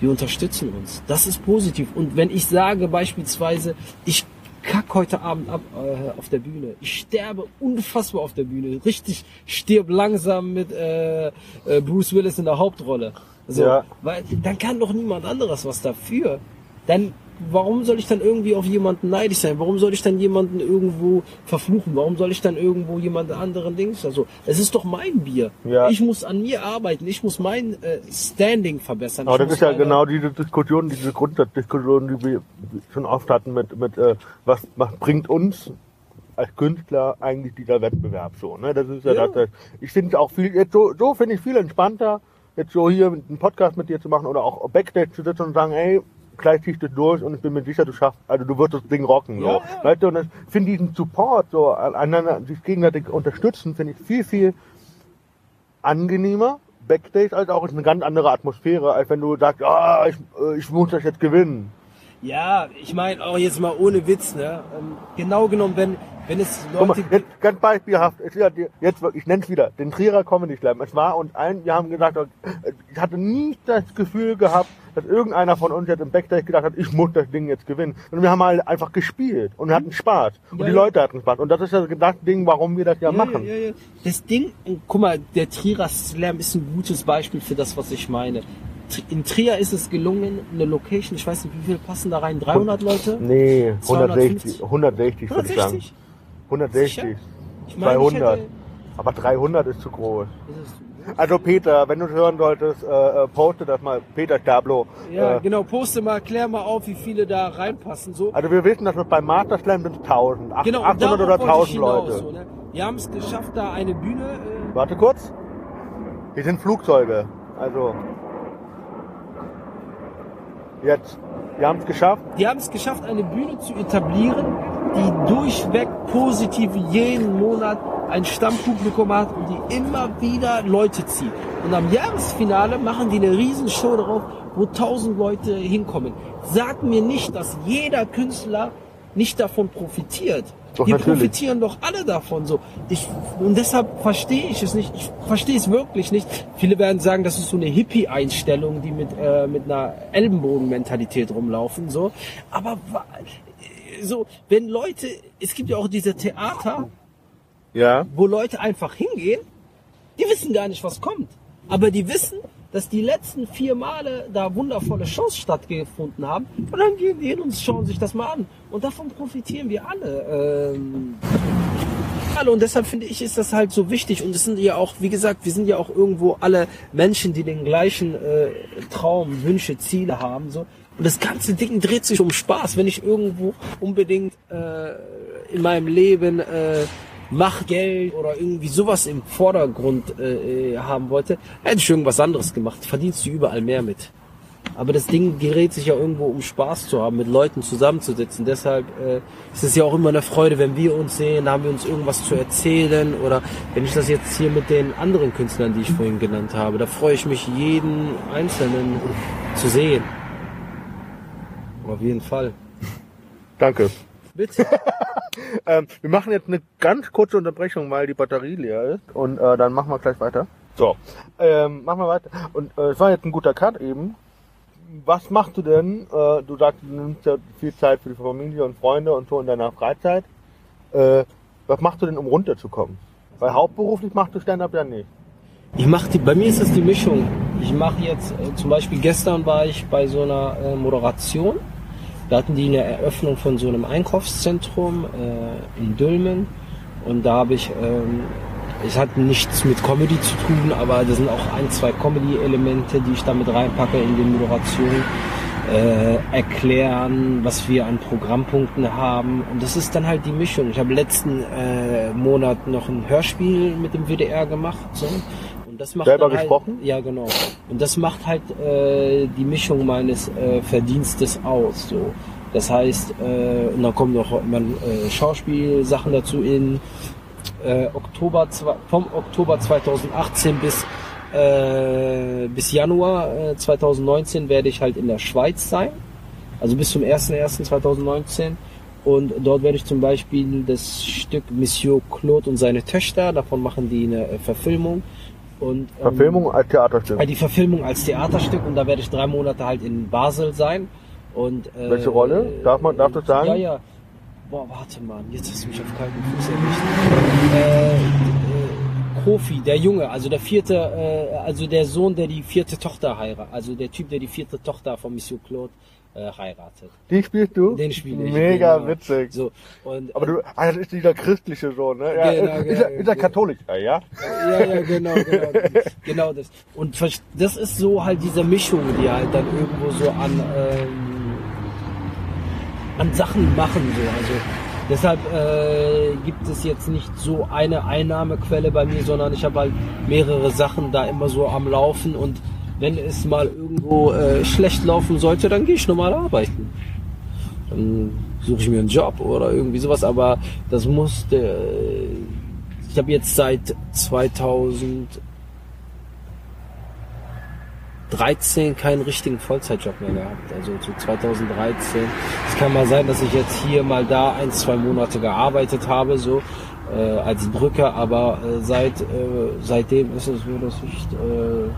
wir unterstützen uns. Das ist positiv. Und wenn ich sage beispielsweise, ich kack heute Abend ab äh, auf der Bühne. Ich sterbe unfassbar auf der Bühne. Richtig stirb langsam mit äh, äh, Bruce Willis in der Hauptrolle. So, Ja. weil dann kann doch niemand anderes was dafür. Dann warum soll ich dann irgendwie auf jemanden neidisch sein? Warum soll ich dann jemanden irgendwo verfluchen? Warum soll ich dann irgendwo jemand anderen Dings? Also, es ist doch mein Bier. Ja. Ich muss an mir arbeiten. Ich muss mein äh, Standing verbessern. Aber Ich das ist ja genau diese Diskussion, diese Grundsatzdiskussion, die wir schon oft hatten mit, mit äh, was, was bringt uns als Künstler eigentlich dieser Wettbewerb so. Ne? Das ist ja, Ja. Das, ich finde auch viel, jetzt so, so finde ich viel entspannter, jetzt so hier einen Podcast mit dir zu machen oder auch Backstage zu sitzen und sagen, ey, gleich ziehst du es durch und ich bin mir sicher, du schaffst, also du wirst das Ding rocken. So. Ja, ja. Weißt du, und ich finde diesen Support, so einander, sich gegenseitig unterstützen, finde ich viel, viel angenehmer Backstage als auch ist eine ganz andere Atmosphäre, als wenn du sagst, ah, ich, äh, ich muss das jetzt gewinnen. Ja, ich meine auch jetzt mal ohne Witz, ne? Ähm, Genau genommen, wenn, wenn es Guck mal, Leute jetzt ganz beispielhaft, es jetzt ich nenne es wieder, den Trierer Comedy Slam. Es war und ein, wir haben gesagt, äh, ich hatte nie das Gefühl gehabt, dass irgendeiner von uns jetzt im Backstage gedacht hat, ich muss das Ding jetzt gewinnen. Und wir haben halt einfach gespielt und wir hatten Spaß. Und Ja, die ja. Leute hatten Spaß. Und das ist das Ding, warum wir das ja, machen. Ja, ja. Das Ding, guck mal, der Trierer Slam ist ein gutes Beispiel für das, was ich meine. In Trier ist es gelungen, eine Location, ich weiß nicht, wie viel passen da rein? 300 Leute? Nee, 250? 160, 160 würde ich sagen. 160? 160. Sicher? Ich meine, ich 200. hätte- Aber 300 ist zu groß. Ist Also Peter, wenn du es hören solltest, äh, äh, poste das mal. Peter Stablo. Ja, Äh, genau, poste mal, klär mal auf, wie viele da reinpassen. So. Also wir wissen, dass wir beim Master Slam sind 1000, ach- Genau, und 800 darauf oder wollte ich 1000 hinaus, Leute. So, ne? Wir haben es geschafft, da eine Bühne. Äh, Warte kurz. Hier sind Flugzeuge. Also jetzt, wir haben es geschafft. die haben es geschafft, eine Bühne zu etablieren, die durchweg positiv jeden Monat ein Stammpublikum hat und die immer wieder Leute zieht. Und am Jahresfinale machen die eine Riesenshow darauf, wo tausend Leute hinkommen. Sag mir nicht, dass jeder Künstler nicht davon profitiert. Doch, die natürlich. profitieren doch alle davon so. Ich, und deshalb verstehe ich es nicht. Ich verstehe es wirklich nicht. Viele werden sagen, das ist so eine Hippie-Einstellung, die mit, äh, mit einer Ellenbogen-Mentalität rumlaufen. So. Aber so, wenn Leute, es gibt ja auch diese Theater, Ja. wo Leute einfach hingehen, die wissen gar nicht, was kommt. Aber die wissen, dass die letzten vier Male da wundervolle Shows stattgefunden haben. Und dann gehen die hin und schauen sich das mal an. Und davon profitieren wir alle. Ähm. Und deshalb finde ich, ist das halt so wichtig. Und es sind ja auch, wie gesagt, wir sind ja auch irgendwo alle Menschen, die den gleichen äh, Traum, Wünsche, Ziele haben. So. Und das ganze Ding dreht sich um Spaß. Wenn ich irgendwo unbedingt äh, in meinem Leben äh, Machtgeld oder irgendwie sowas im Vordergrund äh, haben wollte, hätte ich irgendwas anderes gemacht. Verdienst du überall mehr mit. Aber das Ding gerät sich ja irgendwo, um Spaß zu haben, mit Leuten zusammenzusitzen. Deshalb äh, ist es ja auch immer eine Freude, wenn wir uns sehen, haben wir uns irgendwas zu erzählen. Oder wenn ich das jetzt hier mit den anderen Künstlern, die ich vorhin genannt habe, da freue ich mich, jeden Einzelnen zu sehen. Auf jeden Fall. Danke. Bitte. ähm, wir machen jetzt eine ganz kurze Unterbrechung, weil die Batterie leer ist. Und äh, dann machen wir gleich weiter. So, ähm, machen wir weiter. Und äh, es war jetzt ein guter Cut eben. Was machst du denn? Äh, du sagst, du nimmst ja viel Zeit für die Familie und Freunde und so in deiner Freizeit. Äh, was machst du denn, um runterzukommen? Weil hauptberuflich machst du Stand-up ja nicht. Ich mache die, bei mir ist es die Mischung. Ich mache jetzt, äh, zum Beispiel gestern war ich bei so einer äh, Moderation. Da hatten die eine Eröffnung von so einem Einkaufszentrum äh, in Dülmen. Und da habe ich, ähm, es hat nichts mit Comedy zu tun, aber da sind auch ein, zwei Comedy-Elemente, die ich damit reinpacke in die Moderation. Äh, erklären, was wir an Programmpunkten haben. Und das ist dann halt die Mischung. Ich habe letzten äh, Monat noch ein Hörspiel mit dem WDR gemacht. So. Und das macht Selber gesprochen? Halt, ja, genau. Und das macht halt äh, die Mischung meines äh, Verdienstes aus. So. Das heißt, äh, und dann kommen noch immer äh, Schauspielsachen dazu in äh, Oktober, vom Oktober 2018 bis äh, bis Januar äh, 2019 werde ich halt in der Schweiz sein. Also bis zum 01.01.2019. Und dort werde ich zum Beispiel das Stück Monsieur Claude und seine Töchter, davon machen die eine äh, Verfilmung. Und, ähm, Verfilmung als Theaterstück. äh, die Verfilmung als Theaterstück und da werde ich drei Monate halt in Basel sein. Und, äh, Welche Rolle? Darf man- darf das sagen? Ja, ja. Boah, warte mal, jetzt hast du mich auf kalten Fuß erwischt. Äh, äh, Kofi, der Junge, also der vierte, äh, also der Sohn, der die vierte Tochter heiratet, also der Typ, der die vierte Tochter von Monsieur Claude äh, heiratet. Die spielst du? Den spiele ich. Mega genau. witzig. So, und, Aber du, ah, das ist dieser christliche Sohn, ne? Ja, Genau, ist, genau, ist, er, ist er genau. katholisch? Ja, ja. Ja, ja, genau, genau. genau das. Und das ist so halt diese Mischung, die halt dann irgendwo so an, ähm, an Sachen machen. So. Also deshalb äh, gibt es jetzt nicht so eine Einnahmequelle bei mir, sondern ich habe halt mehrere Sachen da immer so am Laufen und wenn es mal irgendwo äh, schlecht laufen sollte, dann gehe ich normal arbeiten. Dann suche ich mir einen Job oder irgendwie sowas, aber das muss der, ich habe jetzt seit 2013 keinen richtigen Vollzeitjob mehr gehabt. Also zu 2013. Es kann mal sein, dass ich jetzt hier mal da ein, zwei Monate gearbeitet habe, so äh, als Brücke, aber äh, seit äh, seitdem ist es so, dass ich äh,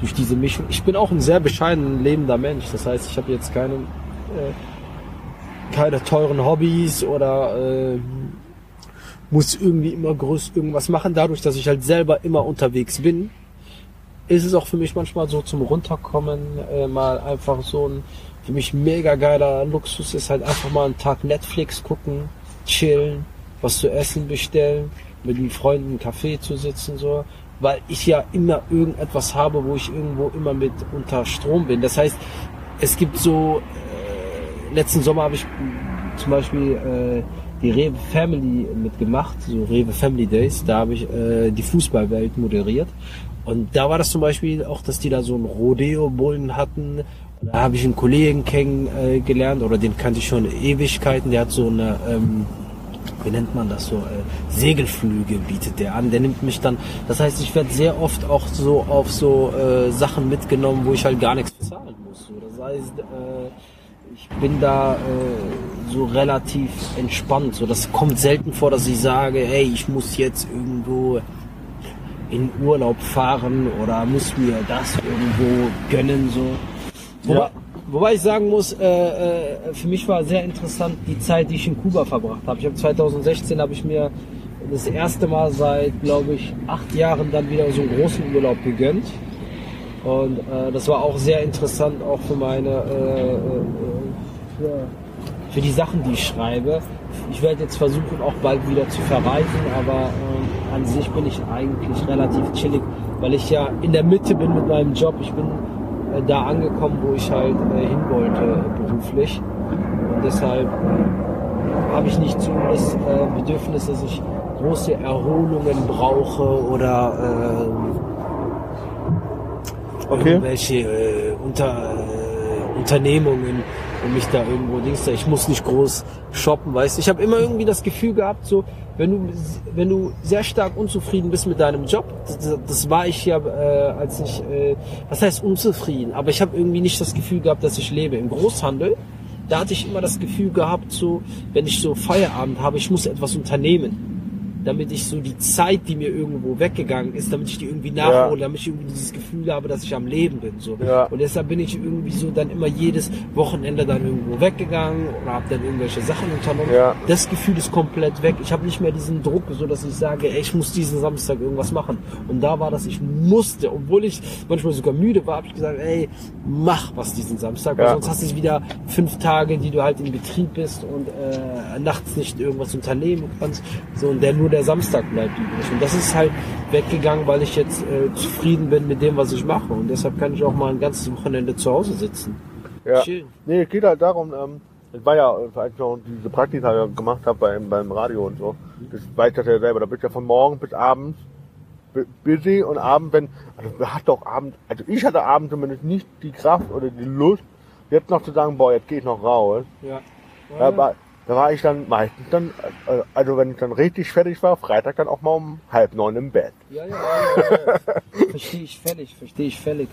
durch diese Mischung. Ich bin auch ein sehr bescheiden lebender Mensch. Das heißt, ich habe jetzt keine äh, keine teuren Hobbys oder äh, muss irgendwie immer groß irgendwas machen. Dadurch, dass ich halt selber immer unterwegs bin, ist es auch für mich manchmal so zum Runterkommen äh, mal einfach so ein für mich mega geiler Luxus ist halt einfach mal einen Tag Netflix gucken, chillen, was zu essen bestellen, mit den Freunden einen Kaffee zu sitzen so, weil ich ja immer irgendetwas habe, wo ich irgendwo immer mit unter Strom bin. Das heißt, es gibt so äh, letzten Sommer habe ich zum Beispiel äh, die Rewe Family mitgemacht, so Rewe Family Days. Da habe ich äh, die Fußballwelt moderiert. Und da war das zum Beispiel auch, dass die da so einen Rodeo-Bullen hatten. Da habe ich einen Kollegen kennengelernt, oder den kannte ich schon Ewigkeiten. Der hat so eine, ähm, wie nennt man das so, äh, Segelflüge bietet der an. Der nimmt mich dann, das heißt, ich werde sehr oft auch so auf so äh, Sachen mitgenommen, wo ich halt gar nichts bezahlen muss. So, das heißt, äh, ich bin da äh, so relativ entspannt. So, das kommt selten vor, dass ich sage, hey, ich muss jetzt irgendwo in Urlaub fahren oder muss mir das irgendwo gönnen. So. Wobei, Ja. Wobei ich sagen muss, äh, äh, für mich war sehr interessant die Zeit, die ich in Kuba verbracht habe. Ich habe 2016 habe ich mir das erste Mal seit, glaube ich, acht Jahren dann wieder so einen großen Urlaub gegönnt. Und äh, das war auch sehr interessant, auch für meine, äh, äh, für, für die Sachen, die ich schreibe. Ich werde jetzt versuchen, auch bald wieder zu verreisen, aber äh, an sich bin ich eigentlich relativ chillig, weil ich ja in der Mitte bin mit meinem Job. Ich bin da angekommen, wo ich halt äh, hin wollte äh, beruflich. Und deshalb äh, habe ich nicht so das äh, Bedürfnis, dass ich große Erholungen brauche oder äh, Okay. irgendwelche äh, unter, äh, Unternehmungen und mich da irgendwo Dings. Ich muss nicht groß shoppen, weißt du. Ich habe immer irgendwie das Gefühl gehabt, so wenn du wenn du sehr stark unzufrieden bist mit deinem Job, das, das war ich ja, äh, als ich, äh, was heißt unzufrieden, aber ich habe irgendwie nicht das Gefühl gehabt, dass ich lebe. Im Großhandel, da hatte ich immer das Gefühl gehabt, so wenn ich so Feierabend habe, ich muss etwas unternehmen damit ich so die Zeit, die mir irgendwo weggegangen ist, damit ich die irgendwie nachhole, damit ich irgendwie dieses Gefühl habe, dass ich am Leben bin. So. Ja. Und deshalb bin ich irgendwie so dann immer jedes Wochenende dann irgendwo weggegangen oder habe dann irgendwelche Sachen unternommen. Ja. Das Gefühl ist komplett weg. Ich habe nicht mehr diesen Druck, so dass ich sage, ey, ich muss diesen Samstag irgendwas machen. Und da war das, ich musste, obwohl ich manchmal sogar müde war, habe ich gesagt, ey, mach was diesen Samstag, weil Ja. sonst hast du wieder fünf Tage, die du halt in Betrieb bist und äh, nachts nicht irgendwas unternehmen kannst. So, und der nur der Samstag bleibt übrig. Und das ist halt weggegangen, weil ich jetzt äh, zufrieden bin mit dem, was ich mache. Und deshalb kann ich auch mal ein ganzes Wochenende zu Hause sitzen. Ja. Schön. Nee, es geht halt darum, ähm, es war ja, äh, als ich diese Praktika gemacht habe beim, beim Radio und so, das weiß ich ja selber, da bist du ja von morgen bis abends busy und abend, wenn, also man hat doch abend, also ich hatte abends zumindest nicht die Kraft oder die Lust, jetzt noch zu sagen, boah, jetzt gehe ich noch raus. Ja. Da war, da war ich dann meistens dann, also wenn ich dann richtig fertig war, Freitag dann auch mal um halb neun im Bett. Ja, ja, ja, ja. verstehe ich völlig, verstehe ich völlig.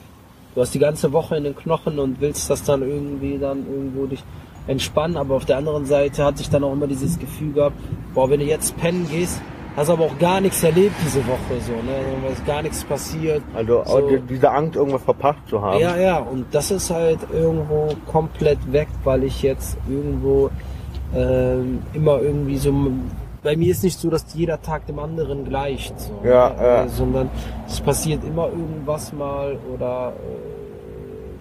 Du hast die ganze Woche in den Knochen und willst das dann irgendwie dann irgendwo dich entspannen, aber auf der anderen Seite hatte ich dann auch immer dieses Gefühl gehabt, boah, wenn du jetzt pennen gehst, hast aber auch gar nichts erlebt diese Woche, so, ne, ist gar nichts passiert. Also So. diese Angst, irgendwas verpasst zu haben. Ja, ja, und das ist halt irgendwo komplett weg, weil ich jetzt irgendwo ähm, immer irgendwie so. Bei mir ist nicht so, dass jeder Tag dem anderen gleicht, so, Ja, ne? ja. Äh, sondern es passiert immer irgendwas mal oder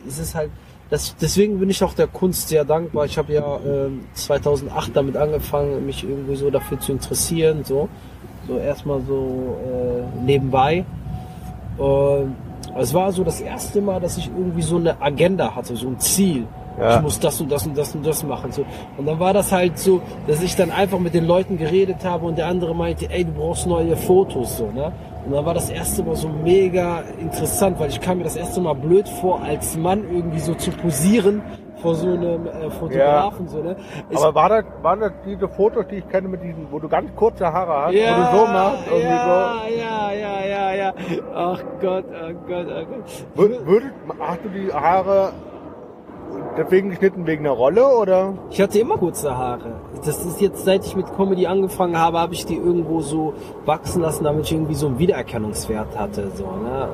äh, es ist halt. Das, deswegen bin ich auch der Kunst sehr dankbar. Ich habe ja ähm, 2008 damit angefangen, mich irgendwie so dafür zu interessieren, so so erstmal so äh, nebenbei. Und es war so das erste Mal, dass ich irgendwie so eine Agenda hatte, so ein Ziel. Ja. Ich muss das und das und das und das machen. So. Und dann war das halt so, dass ich dann einfach mit den Leuten geredet habe und der andere meinte, ey, du brauchst neue Fotos. So, ne? Und dann war das erste Mal so mega interessant, weil ich kam mir das erste Mal blöd vor, als Mann irgendwie so zu posieren vor so einem äh, Fotografen. So, ne? Aber war das, waren das diese Fotos, die ich kenne mit diesen, wo du ganz kurze Haare hast, wo ja, du so machst, irgendwie ja, ja, ja, ja, ja. Ach Gott, oh Gott, oh Gott. so. Wür- Würdest, hast du die Haare deswegen geschnitten wegen der Rolle oder? Ich hatte immer kurze Haare. Das ist jetzt, seit ich mit Comedy angefangen habe, habe ich die irgendwo so wachsen lassen, damit ich irgendwie so einen Wiedererkennungswert hatte. So, ne?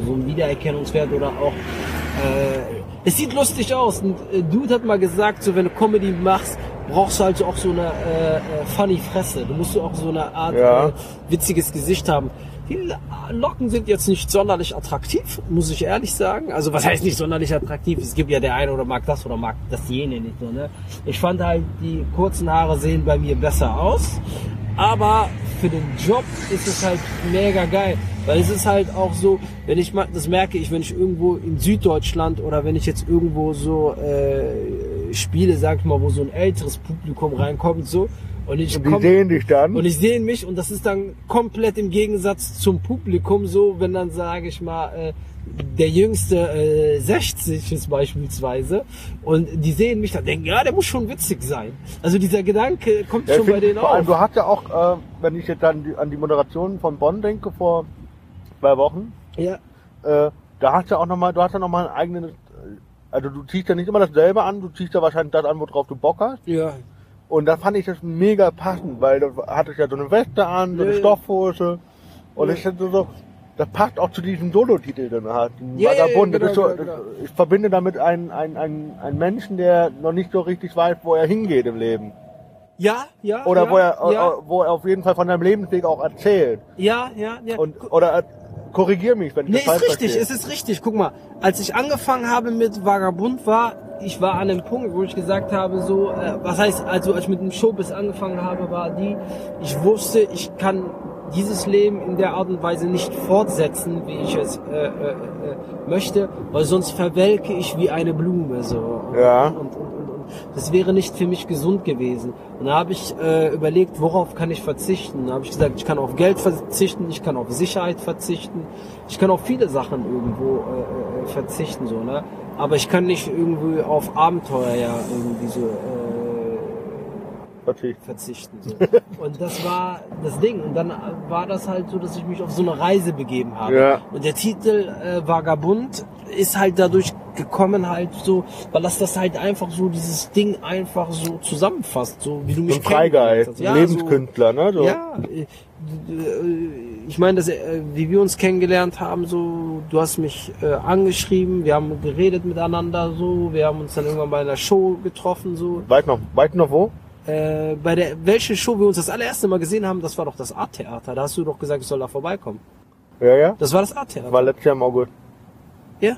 äh, so einen Wiedererkennungswert oder auch. Äh, es sieht lustig aus. Ein äh, Dude hat mal gesagt, so wenn du Comedy machst, brauchst du halt auch so eine äh, äh, funny Fresse. Du musst auch so eine Art Ja. äh, witziges Gesicht haben. Die Locken sind jetzt nicht sonderlich attraktiv, muss ich ehrlich sagen. Also was heißt nicht sonderlich attraktiv? Es gibt ja der eine oder mag das oder mag das jene nicht so. Ne? Ich fand halt, die kurzen Haare sehen bei mir besser aus. Aber für den Job ist es halt mega geil. Weil es ist halt auch so, wenn ich mal, das merke ich, wenn ich irgendwo in Süddeutschland oder wenn ich jetzt irgendwo so äh, spiele, sag ich mal, wo so ein älteres Publikum reinkommt, so, und ich Und die komm- sehen dich dann. und ich sehe mich und das ist dann komplett im Gegensatz zum Publikum so, wenn dann sage ich mal äh, der jüngste äh, 60 ist beispielsweise und die sehen mich dann denken, ja, der muss schon witzig sein. Also dieser Gedanke kommt Ja, schon bei denen vor allem, auf. du hast ja auch, äh, wenn ich jetzt an die, an die Moderation von Bonn denke, vor zwei Wochen, Ja, äh, da hast du auch nochmal, du hast ja nochmal einen eigenen, also du ziehst ja nicht immer dasselbe an, du ziehst ja wahrscheinlich das an, worauf du Bock hast. ja, Und da fand ich das mega passend, weil da hattest ja so eine Weste an, so eine Ja. Stoffhose. Und Ja. ich finde so, das passt auch zu diesem Solo-Titel, den er hat. Ja, ja, ja, genau, so, genau, das, ich verbinde damit einen, einen, einen, einen Menschen, der noch nicht so richtig weiß, wo er hingeht im Leben. ja, ja. Oder ja, wo, er, ja, äh, wo er auf jeden Fall von seinem Lebensweg auch erzählt. ja, ja, ja. Und, oder, er- korrigier mich, wenn ich Nee, das falsch ist richtig, verstehe. es ist richtig. Guck mal, als ich angefangen habe mit Vagabund war, ich war an dem Punkt, wo ich gesagt habe, so, äh, was heißt, also als ich mit dem Showbiz angefangen habe, war die, ich wusste, ich kann dieses Leben in der Art und Weise nicht fortsetzen, wie ich es äh, äh, äh, möchte, weil sonst verwelke ich wie eine Blume so. Ja. Und, und, und, und das wäre nicht für mich gesund gewesen. Und da habe ich äh, überlegt, worauf kann ich verzichten? Da habe ich gesagt, ich kann auf Geld verzichten, ich kann auf Sicherheit verzichten, ich kann auf viele Sachen irgendwo äh, äh, verzichten, so, ne? Aber ich kann nicht irgendwie auf Abenteuer ja irgendwie so äh, Verstehe. verzichten. So. Und das war das Ding. Und dann war das halt so, dass ich mich auf so eine Reise begeben habe. Ja. Und der Titel äh, Vagabund ist halt dadurch gekommen halt so, weil das das halt einfach so dieses Ding einfach so zusammenfasst, so wie du mich So Freigeist, Ja, Lebenskünstler, ne? So, ja, äh, ich meine, dass, äh, wie wir uns kennengelernt haben, so, du hast mich äh, angeschrieben, wir haben geredet miteinander, so, wir haben uns dann irgendwann bei einer Show getroffen, so. Weit noch, weit noch wo? Äh, bei der welche Show wir uns das allererste Mal gesehen haben, das war doch das Art-Theater. Da hast du doch gesagt, ich soll da vorbeikommen. Ja, ja. Das war das Art-Theater. War letztes Jahr im August. Ja,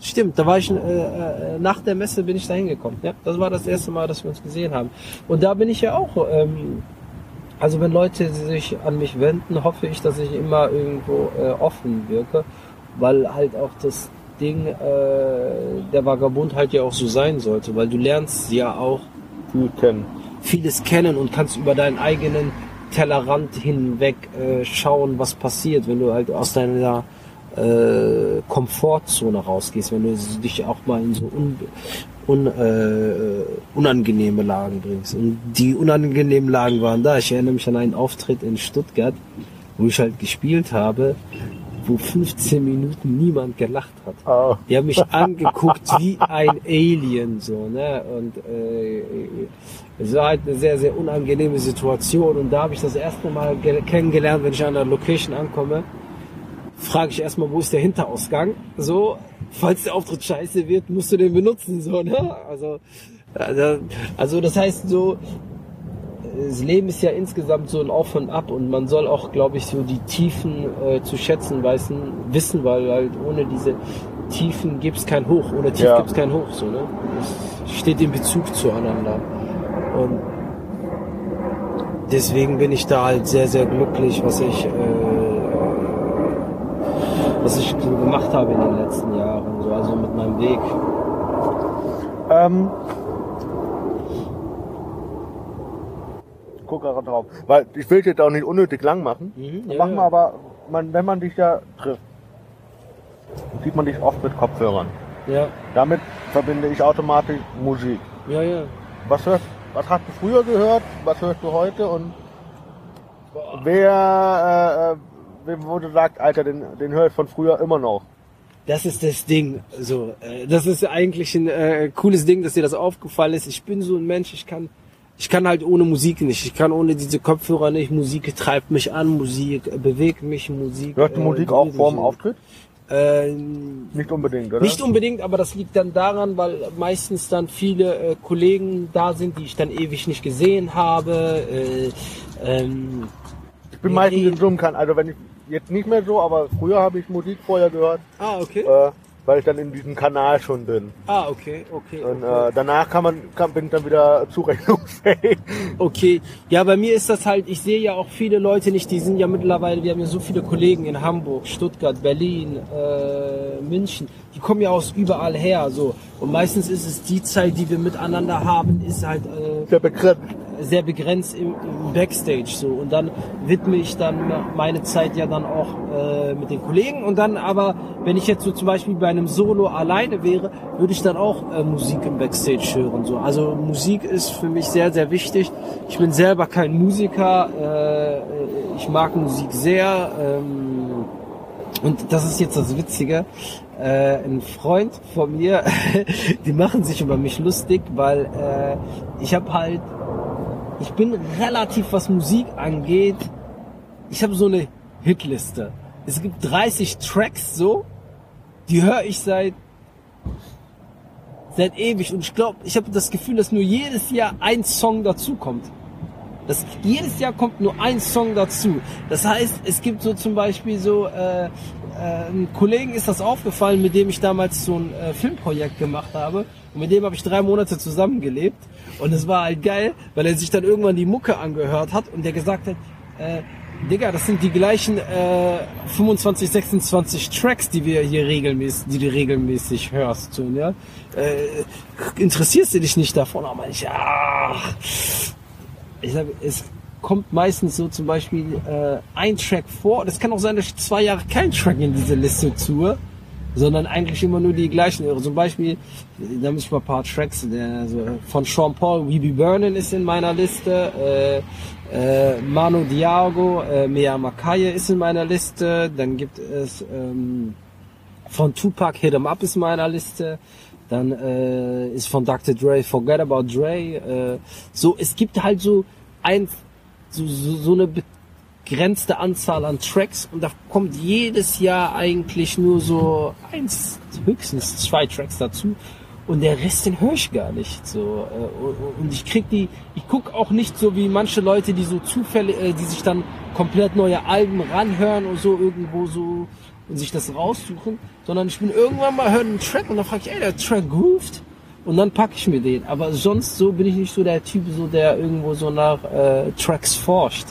stimmt. Da war ich äh, äh, nach der Messe bin ich da hingekommen. Ja, das war das erste Mal, dass wir uns gesehen haben. Und da bin ich ja auch. Ähm, also wenn Leute sich an mich wenden, hoffe ich, dass ich immer irgendwo äh, offen wirke, weil halt auch das Ding äh, der Vagabund halt ja auch so sein sollte, weil du lernst ja auch Gut kennen. Vieles kennen und kannst über deinen eigenen Tellerrand hinweg äh, schauen, was passiert, wenn du halt aus deiner äh, Komfortzone rausgehst, wenn du dich auch mal in so un, un, äh, unangenehme Lagen bringst. Und die unangenehmen Lagen waren da. Ich erinnere mich an einen Auftritt in Stuttgart, wo ich halt gespielt habe, wo 15 Minuten niemand gelacht hat. Ah. Die haben mich angeguckt wie ein Alien, so, ne? Und äh, es war halt eine sehr, sehr unangenehme Situation. Und da habe ich das erste Mal ge- kennengelernt, wenn ich an der Location ankomme, frage ich erstmal, wo ist der Hinterausgang? So, falls der Auftritt scheiße wird, musst du den benutzen, so, ne? Also, also, also das heißt so, das Leben ist ja insgesamt so ein Auf und Ab und man soll auch, glaube ich, so die Tiefen äh, zu schätzen weißen, wissen, weil halt ohne diese Tiefen gibt's kein Hoch, ohne Tief Ja. gibt's kein Hoch, so, ne? Es steht in Bezug zueinander. Und deswegen bin ich da halt sehr, sehr glücklich, was ich, äh, was ich so gemacht habe in den letzten Jahren, so, also mit meinem Weg. Ähm, ich guck gerade drauf. Weil ich will jetzt auch nicht unnötig lang machen. Mhm, ja, machen wir ja. aber, man, wenn man dich ja trifft, sieht man dich oft mit Kopfhörern. Ja, Damit verbinde ich automatisch Musik. ja, ja. Was hörst, was hast du früher gehört? Was hörst du heute? Und wer, äh, äh, wem wurde sagt, Alter, den, den höre ich von früher immer noch. Das ist das Ding. So, äh, das ist eigentlich ein äh, cooles Ding, dass dir das aufgefallen ist. Ich bin so ein Mensch, ich kann, ich kann halt ohne Musik nicht. Ich kann ohne diese Kopfhörer nicht. Musik treibt mich an, Musik äh, bewegt mich, Musik. Hörst du äh, Musik auch berührt vor dem. Auftritt? Äh, Nicht unbedingt, oder? Nicht unbedingt, aber das liegt dann daran, weil meistens dann viele äh, Kollegen da sind, die ich dann ewig nicht gesehen habe. Äh, ähm, ich bin meistens in einem kann, also wenn ich jetzt nicht mehr so, aber früher habe ich Musik vorher gehört, ah, okay. Weil ich dann in diesem Kanal schon bin. Ah, okay, okay. Und okay. äh, danach kann man, kann, bin ich dann wieder zurechnungsfähig. Okay, ja, bei mir ist das halt, ich sehe ja auch viele Leute nicht, die sind ja mittlerweile, wir haben ja so viele Kollegen in Hamburg, Stuttgart, Berlin, äh, München, die kommen ja aus überall her, so. Und meistens ist es die Zeit, die wir miteinander haben, ist halt äh, Der begrenzt. sehr begrenzt im, im Backstage, so. Und dann widme ich dann meine Zeit ja dann auch äh, mit den Kollegen und dann aber, wenn ich jetzt so zum Beispiel bei einem Solo alleine wäre, würde ich dann auch äh, Musik im Backstage hören, so. Also Musik ist für mich sehr, sehr wichtig. Ich bin selber kein Musiker, äh, ich mag Musik sehr. Ähm, und das ist jetzt das Witzige. Äh, ein Freund von mir, die machen sich über mich lustig, weil äh, ich habe halt, ich bin relativ, was Musik angeht, ich habe so eine Hitliste. Es gibt 30 Tracks so, die höre ich seit seit ewig und ich glaube, ich habe das Gefühl, dass nur jedes Jahr ein Song dazukommt. Das, jedes Jahr kommt nur ein Song dazu. Das heißt, es gibt so zum Beispiel so, äh, äh, einem Kollegen ist das aufgefallen, mit dem ich damals so ein äh, Filmprojekt gemacht habe. Und mit dem habe ich drei Monate zusammengelebt. Und es war halt geil, weil er sich dann irgendwann die Mucke angehört hat und der gesagt hat, äh, Digga, das sind die gleichen äh, 25, 26 Tracks, die wir hier regelmäßig, die du regelmäßig hörst. So, ja? äh, interessierst du dich nicht davon? Aber ich, ach, ich sag, es kommt meistens so zum Beispiel äh, ein Track vor. Das kann auch sein, dass ich zwei Jahre keinen Track in diese Liste tue, sondern eigentlich immer nur die gleichen. Zum Beispiel, da muss ich mal ein paar Tracks, der, also von Sean Paul, We Be Burning ist in meiner Liste, äh, äh, Manu Diago, äh, Mea Makaye ist in meiner Liste, dann gibt es ähm, von Tupac Hit 'em Up ist in meiner Liste, dann äh, ist von Dr. Dre Forget About Dre, äh, so, es gibt halt so ein, so, so, so eine begrenzte Anzahl an Tracks und da kommt jedes Jahr eigentlich nur so eins, höchstens zwei Tracks dazu und der Rest den höre ich gar nicht so äh, und ich krieg die ich guck auch nicht so wie manche Leute die so Zufälle äh, die sich dann komplett neue Alben ranhören und so irgendwo so und sich das raussuchen sondern ich bin irgendwann mal hören einen Track und dann frage ich ey der Track grooved und dann packe ich mir den aber sonst so bin ich nicht so der Typ so der irgendwo so nach äh, Tracks forscht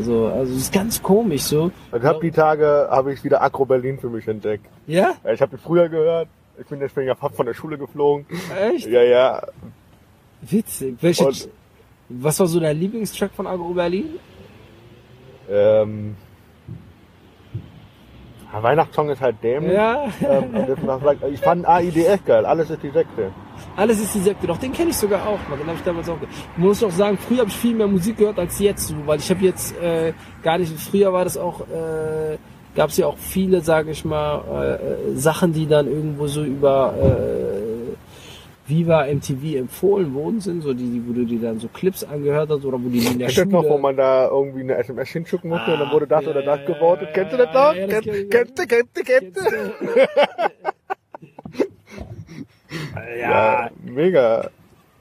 so, also es ist ganz komisch so. Ich habe die Tage habe ich wieder Agro Berlin für mich entdeckt. Ja? Ja, Ich habe die früher gehört. Ich bin deswegen ja von der Schule geflogen. Echt? Ja, ja. Witzig. Welche, Und- was war so dein Lieblingstrack von Agro Berlin? Ähm, ja, Weihnachtssong ist halt dämlich. Ja. Ähm, ich fand AIDS geil. Alles ist die Sekte. Alles ist die Sekte. Doch, den kenne ich sogar auch. Den habe ich damals auch gehört. Ich muss auch sagen, früher habe ich viel mehr Musik gehört als jetzt. Weil ich habe jetzt äh, gar nicht, früher war das auch, äh, gab es ja auch viele, sage ich mal, äh, äh, Sachen, die dann irgendwo so über äh, Viva MTV empfohlen worden sind, so die, wo du dir dann so Clips angehört hast oder wo die in der Kennst du das Schule... noch, wo man da irgendwie eine SMS hinschicken musste und dann wurde das Ah, oder ja, das ja, gewotet? ja, Kennst du das noch? ja, das Kennst kenn ich. kennst du, kennst du, kennst du? ja, Mega.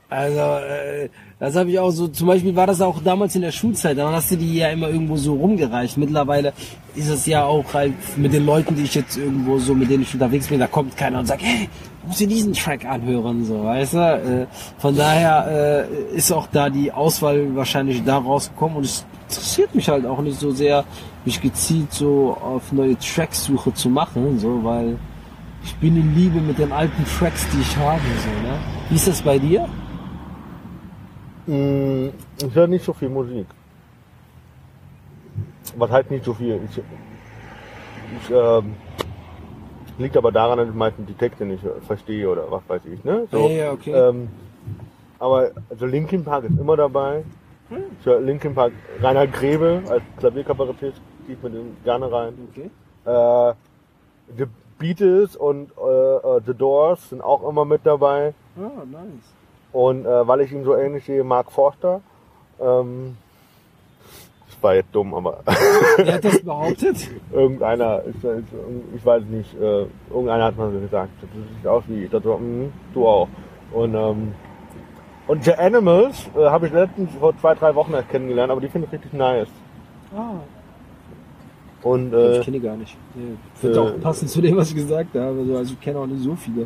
Also, äh, das habe ich auch so, zum Beispiel war das auch damals in der Schulzeit, dann hast du die ja immer irgendwo so rumgereicht. Mittlerweile ist es ja auch halt mit den Leuten, die ich jetzt irgendwo so, mit denen ich unterwegs bin, da kommt keiner und sagt, hey, du musst dir diesen Track anhören, so, weißt du? Äh, von daher äh, ist auch da die Auswahl wahrscheinlich da rausgekommen und es interessiert mich halt auch nicht so sehr, mich gezielt so auf neue Tracksuche zu machen, so, weil ich bin in Liebe mit den alten Tracks, die ich habe, so, ne? Wie ist das bei dir? Mm, Ich höre nicht so viel Musik. Was heißt nicht so viel? Ich, ich, ähm, liegt aber daran, dass ich meistens die Texte nicht verstehe oder was weiß ich, ne? So, Ja, okay. ähm, aber also Linkin Park ist immer dabei. Hm. Ich höre Linkin Park, Reinhard Grebe als Klavierkabarettist, gehe ich mit ihm gerne rein. Okay. Äh, The Beatles und äh, äh, The Doors sind auch immer mit dabei. Ah, nice. Und äh, weil ich ihn so ähnlich sehe, Mark Forster. Ähm, das war jetzt dumm, aber Wer hat das behauptet? irgendeiner, ist, ist, ich weiß nicht, äh, irgendeiner hat mal so gesagt, das sieht aus wie, das mm, du auch. Und, ähm, und The Animals äh, habe ich letztens vor zwei, drei Wochen erst kennengelernt, aber die finde ich richtig nice. Ah, Und äh, ich kenne die gar nicht. Ja, wird äh, auch passen zu dem, was ich gesagt habe. Also, also ich kenne auch nicht so viele.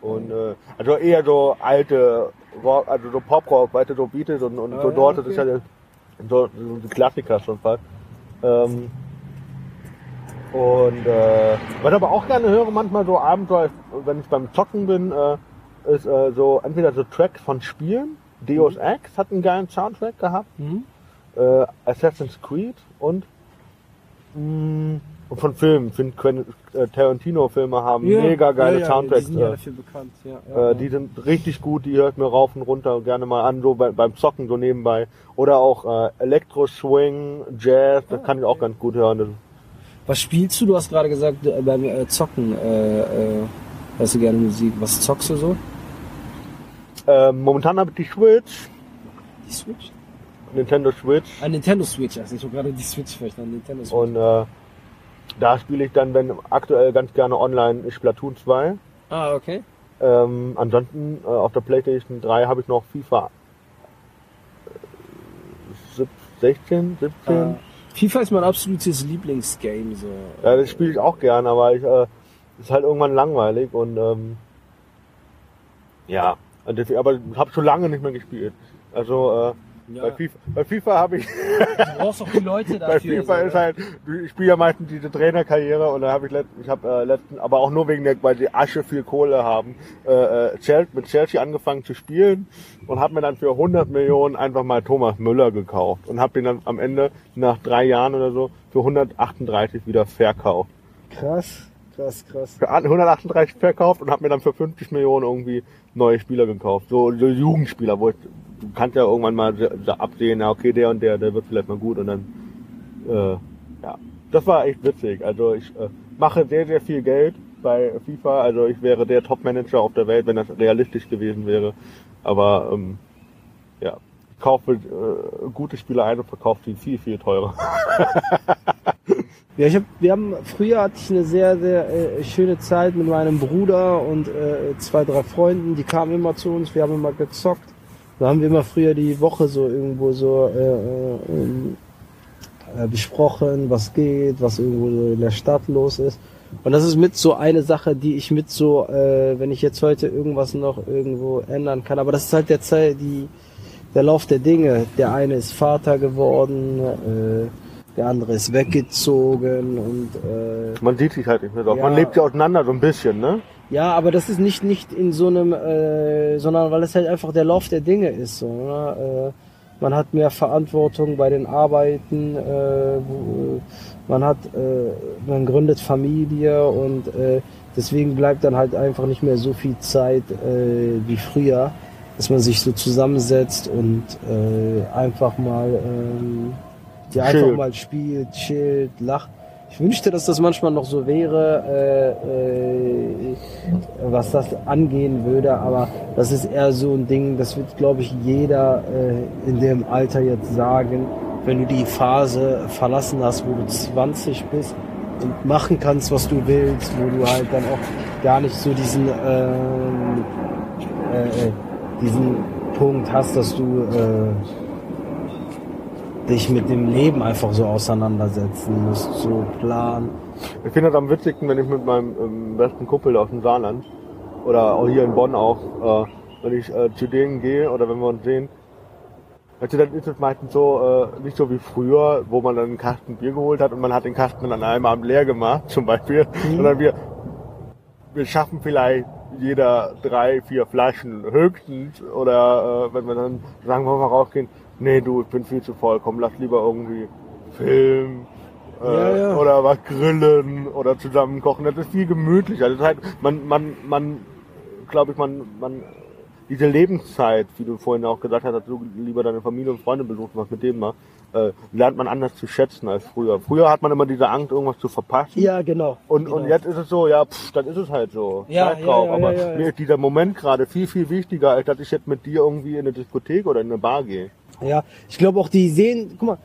Und äh, also eher so alte Rock, also so Pop-Rock, weißt du, so Beatles und, und Ah, so ja, dort, das okay. ist ja so, so die Klassiker schon fast. Ähm, und äh, was ich aber auch gerne höre, manchmal so Abenteuer, wenn ich beim Zocken bin, äh, ist äh, so entweder so Tracks von Spielen. Deus Ex hat einen geilen Soundtrack gehabt. Mhm. Äh, Assassin's Creed und mh, und von Filmen. Finde äh, Tarantino-Filme haben mega geile ja, ja, Soundtracks. Die sind ja äh, dafür bekannt. Ja, ja, äh, die sind richtig gut, die ich mir rauf und runter gerne mal an, so bei, beim Zocken so nebenbei. Oder auch äh, Elektro-Swing, Jazz, das Ah, kann ich auch okay. ganz gut hören. Das, Was spielst du? Du hast gerade gesagt, äh, beim äh, Zocken äh, äh, hörst du gerne Musik. Was zockst du so? ähm, momentan habe ich die Switch, Die Switch? Nintendo Switch. Ah, Nintendo Switch. Also ich habe gerade die Switch verstanden. Nintendo Switch. Und äh, da spiele ich dann, wenn aktuell ganz gerne online Splatoon 2. ah, okay. Ähm, ansonsten äh, auf der PlayStation 3 habe ich noch FIFA äh, sieb- 16, 17. Äh, FIFA ist mein absolutes Lieblingsgame. So. Ja, das spiele ich auch gern, aber ich äh, ist halt irgendwann langweilig und ähm, ja, aber ich habe schon lange nicht mehr gespielt. Also äh, ja. bei FIFA, bei FIFA habe ich. du brauchst auch die Leute dafür. bei FIFA ist halt, ich spiele ja meistens diese Trainerkarriere und da habe ich letzt, ich habe äh, letzten, aber auch nur wegen der, weil die Asche viel Kohle haben, äh, äh Chelsea, mit Chelsea angefangen zu spielen und habe mir dann für 100 Millionen einfach mal Thomas Müller gekauft und habe den dann am Ende nach drei Jahren oder so für 138 wieder verkauft. Krass. Krass, krass. Für 138 verkauft und habe mir dann für 50 Millionen irgendwie neue Spieler gekauft. So, so Jugendspieler, wo ich, du kannst ja irgendwann mal absehen, ja okay, der und der, der wird vielleicht mal gut und dann, äh, ja. Das war echt witzig. Also ich äh, mache sehr, sehr viel Geld bei FIFA. Also ich wäre der Top-Manager auf der Welt, wenn das realistisch gewesen wäre. Aber ähm, ja, ich kaufe äh, gute Spieler ein und verkaufe die viel, viel teurer. Ja, ich hab, wir haben früher hatte ich eine sehr sehr äh, schöne Zeit mit meinem Bruder und äh, zwei drei Freunden, die kamen immer zu uns, wir haben immer gezockt. Da haben wir immer früher die Woche so irgendwo so äh, äh, äh, besprochen, was geht, was irgendwo so in der Stadt los ist. Und das ist mit so eine Sache, die ich mit so, äh, wenn ich jetzt heute irgendwas noch irgendwo ändern kann. Aber das ist halt der Zeit, die der Lauf der Dinge. Der eine ist Vater geworden. Äh, der andere ist weggezogen und äh, man sieht sich halt nicht mehr drauf. Ja, man lebt ja auseinander so ein bisschen, ne? Ja, aber das ist nicht nicht in so einem, äh, sondern weil es halt einfach der Lauf der Dinge ist. So, ne? äh, man hat mehr Verantwortung bei den Arbeiten, äh, wo, man hat, äh, man gründet Familie und äh, deswegen bleibt dann halt einfach nicht mehr so viel Zeit äh, wie früher, dass man sich so zusammensetzt und äh, einfach mal äh, die einfach Chill. mal spielt, chillt, lacht. Ich wünschte, dass das manchmal noch so wäre, äh, äh, was das angehen würde, aber das ist eher so ein Ding, das wird, glaube ich, jeder äh, in dem Alter jetzt sagen, wenn du die Phase verlassen hast, wo du 20 bist und machen kannst, was du willst, wo du halt dann auch gar nicht so diesen, ähm, äh, äh, diesen Punkt hast, dass du äh, dich mit dem Leben einfach so auseinandersetzen musst, so planen. Ich finde das am witzigsten, wenn ich mit meinem ähm, besten Kumpel aus dem Saarland oder auch hier in Bonn auch, äh, wenn ich äh, zu denen gehe oder wenn wir uns sehen, also dann ist es meistens so, äh, nicht so wie früher, wo man dann einen Kasten Bier geholt hat und man hat den Kasten dann an einem Abend leer gemacht, zum Beispiel, mhm. sondern wir, wir schaffen vielleicht jeder drei, vier Flaschen höchstens oder äh, wenn wir dann sagen, wollen wir rausgehen, nee du, ich bin viel zu voll, komm, lass lieber irgendwie Film äh, ja, ja. oder was grillen oder zusammen kochen. Das ist viel gemütlicher. Das ist halt, man, man, man, glaube ich, man, man, diese Lebenszeit, wie du vorhin auch gesagt hast, dass du lieber deine Familie und Freunde besuchst, was mit dem machst, äh, lernt man anders zu schätzen als früher. Früher hat man immer diese Angst, irgendwas zu verpassen. Ja, genau. Und, genau. und jetzt ist es so, ja, pff, dann ist es halt so. Ja, ja, ja, Aber ja, mir ist dieser Moment gerade viel, viel wichtiger, als dass ich jetzt mit dir irgendwie in eine Diskothek oder in eine Bar gehe. Ja, ich glaube auch, die sehen, guck mal,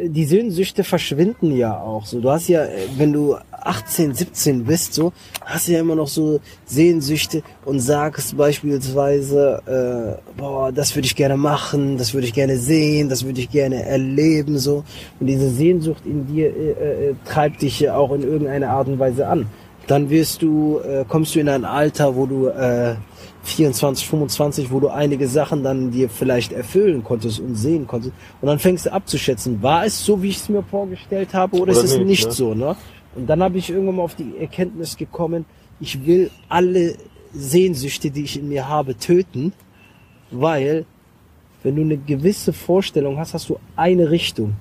die Sehnsüchte verschwinden ja auch so. Du hast ja, wenn du 18, 17 bist, so, hast du ja immer noch so Sehnsüchte und sagst beispielsweise, äh, boah, das würde ich gerne machen, das würde ich gerne sehen, das würde ich gerne erleben, so. Und diese Sehnsucht in dir äh, äh, treibt dich ja auch in irgendeiner Art und Weise an. Dann wirst du, äh, kommst du in ein Alter, wo du äh, 24, 25, wo du einige Sachen dann dir vielleicht erfüllen konntest und sehen konntest. Und dann fängst du abzuschätzen, war es so, wie ich es mir vorgestellt habe, oder, oder ist es nicht, nicht ne? so, ne? Und dann habe ich irgendwann mal auf die Erkenntnis gekommen, ich will alle Sehnsüchte, die ich in mir habe, töten, weil wenn du eine gewisse Vorstellung hast, hast du eine Richtung.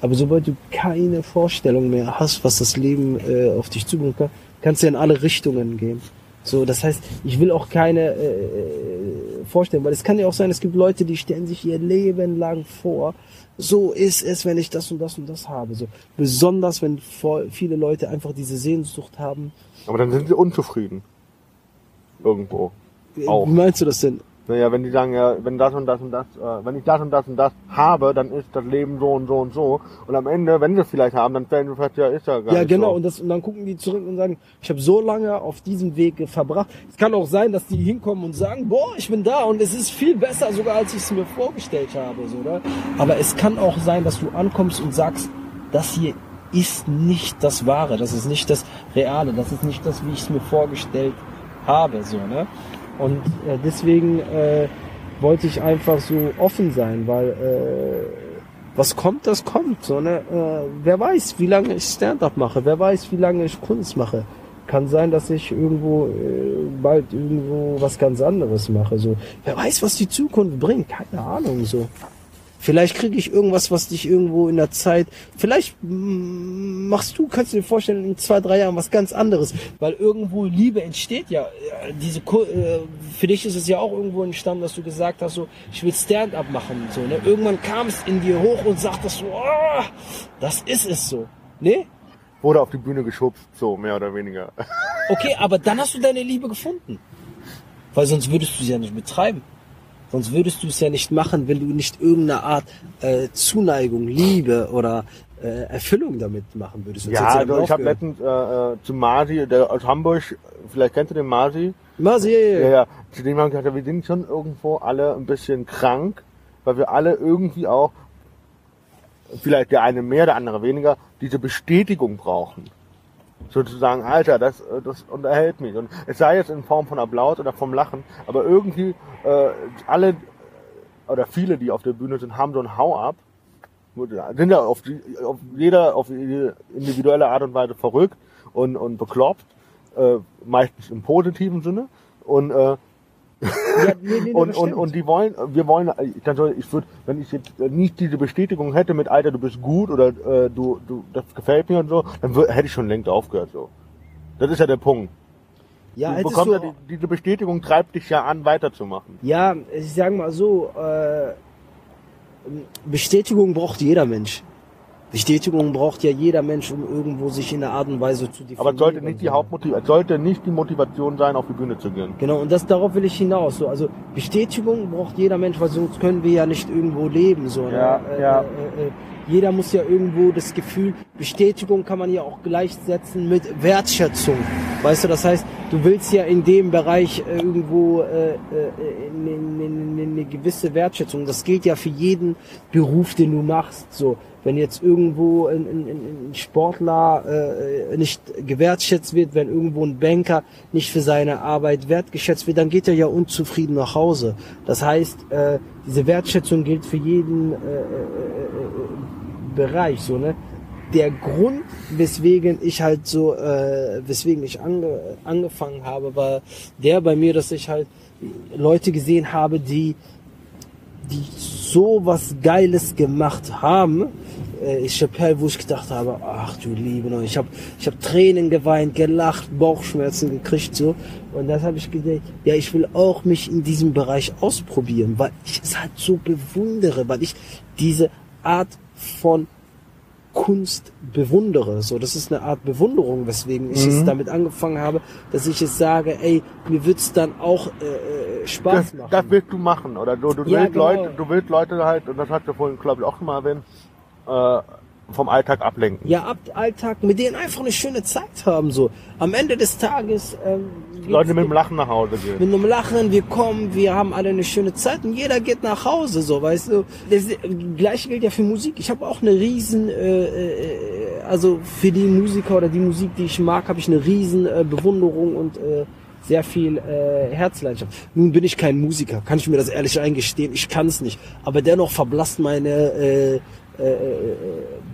Aber sobald du keine Vorstellung mehr hast, was das Leben äh, auf dich zubringen kann, kannst du in alle Richtungen gehen. So, das heißt, ich will auch keine äh, äh, vorstellen, weil es kann ja auch sein, es gibt Leute, die stellen sich ihr Leben lang vor, so ist es, wenn ich das und das und das habe. So besonders, wenn viele Leute einfach diese Sehnsucht haben. Aber dann sind sie unzufrieden. Irgendwo. Auch. Wie meinst du das denn? Naja, wenn die sagen, ja, wenn das und das und das, äh, wenn ich das und das und das habe, dann ist das Leben so und so und so. Und am Ende, wenn sie es vielleicht haben, dann stellen sie fest, ja, ist ja gar ja, genau. So. Und, das, und dann gucken die zurück und sagen, ich habe so lange auf diesem Weg verbracht. Es kann auch sein, dass die hinkommen und sagen, boah, ich bin da und es ist viel besser sogar, als ich es mir vorgestellt habe. So, oder? Aber es kann auch sein, dass du ankommst und sagst, das hier ist nicht das Wahre, das ist nicht das Reale, das ist nicht das, wie ich es mir vorgestellt habe, so, ne? Und äh, deswegen äh, wollte ich einfach so offen sein, weil äh, was kommt, das kommt, so, ne? Äh, wer weiß, wie lange ich Stand-up mache, wer weiß, wie lange ich Kunst mache. Kann sein, dass ich irgendwo äh, bald irgendwo was ganz anderes mache. So, wer weiß, was die Zukunft bringt, keine Ahnung. So, Vielleicht kriege ich irgendwas, was dich irgendwo in der Zeit, vielleicht mm, machst du, kannst du dir vorstellen, in zwei, drei Jahren was ganz anderes, weil irgendwo Liebe entsteht ja. Diese, äh, für dich ist es ja auch irgendwo entstanden, dass du gesagt hast, so, ich will Stand-up machen, so, ne? Irgendwann kam es in dir hoch und sagtest so, oh, das ist es so, ne? Wurde auf die Bühne geschubst, so, mehr oder weniger. Okay, aber dann hast du deine Liebe gefunden. Weil sonst würdest du sie ja nicht betreiben. Sonst würdest du es ja nicht machen, wenn du nicht irgendeine Art äh, Zuneigung, Liebe oder äh, Erfüllung damit machen würdest. Sonst ja, also ich habe letztens äh, äh, zu Masi, der aus Hamburg, vielleicht kennst du den Masi? Masi, ja, ja. ja. Zu dem haben ich gesagt, wir sind schon irgendwo alle ein bisschen krank, weil wir alle irgendwie auch, vielleicht der eine mehr, der andere weniger, diese Bestätigung brauchen sozusagen, Alter, das, äh, das unterhält mich. Und es sei jetzt in Form von Applaus oder vom Lachen, aber irgendwie äh, alle oder viele, die auf der Bühne sind, haben so ein Hau-up, sind ja auf, die, auf jeder auf individuelle Art und Weise verrückt und, und bekloppt, äh, meistens im positiven Sinne. Und äh, ja, nee, nee, und, und, und die wollen, wir wollen, ich würde, wenn ich jetzt nicht diese Bestätigung hätte mit Alter, du bist gut oder äh, du, du, das gefällt mir und so, dann würd, hätte ich schon längst aufgehört so. Das ist ja der Punkt. Ja, du bekommst ja die, diese Bestätigung treibt dich ja an, weiterzumachen. Ja, ich sage mal so, äh, Bestätigung braucht jeder Mensch. Bestätigung braucht ja jeder Mensch, um irgendwo sich in einer Art und Weise zu definieren. Aber sollte nicht die Hauptmotivation, sollte nicht die Motivation sein, auf die Bühne zu gehen. Genau, und das darauf will ich hinaus. So, also Bestätigung braucht jeder Mensch, weil sonst können wir ja nicht irgendwo leben. So, ne? ja, äh, ja. Äh, äh, jeder muss ja irgendwo das Gefühl, Bestätigung kann man ja auch gleichsetzen mit Wertschätzung. Weißt du, das heißt, du willst ja in dem Bereich äh, irgendwo äh, äh, eine, eine, eine gewisse Wertschätzung. Das gilt ja für jeden Beruf, den du machst. So, wenn jetzt irgendwo ein, ein, ein Sportler äh, nicht gewertschätzt wird, wenn irgendwo ein Banker nicht für seine Arbeit wertgeschätzt wird, dann geht er ja unzufrieden nach Hause. Das heißt, äh, diese Wertschätzung gilt für jeden äh, äh, äh, Bereich, so ne. Der Grund, weswegen ich halt so, äh, weswegen ich ange, angefangen habe, war der bei mir, dass ich halt Leute gesehen habe, die die so was Geiles gemacht haben, äh, Chappelle, wo ich gedacht habe, ach du liebe Leute, ich habe ich hab Tränen geweint, gelacht, Bauchschmerzen gekriegt so. Und das habe ich gedacht, ja, ich will auch mich in diesem Bereich ausprobieren, weil ich es halt so bewundere, weil ich diese Art von Kunst bewundere. So, das ist eine Art Bewunderung, weswegen ich mhm. es damit angefangen habe, dass ich es sage, ey, mir wird's dann auch äh, äh Spaß das, machen. Das willst du machen, oder du, du ja, willst genau. Leute, du willst Leute halt, und das hast du vorhin, glaube ich, auch schon mal erwähnt, äh, vom Alltag ablenken. Ja, ab Alltag, mit denen einfach eine schöne Zeit haben. So am Ende des Tages. Ähm, Leute mit dem Lachen nach Hause gehen. Mit einem Lachen, wir kommen, wir haben alle eine schöne Zeit und jeder geht nach Hause, so weißt du. Das gleiche gilt ja für Musik. Ich habe auch eine riesen, äh, äh, also für die Musiker oder die Musik, die ich mag, habe ich eine riesen äh, Bewunderung und äh, sehr viel äh, Herzleidenschaft. Nun bin ich kein Musiker, kann ich mir das ehrlich eingestehen. Ich kann es nicht. Aber dennoch verblasst meine äh, äh, äh,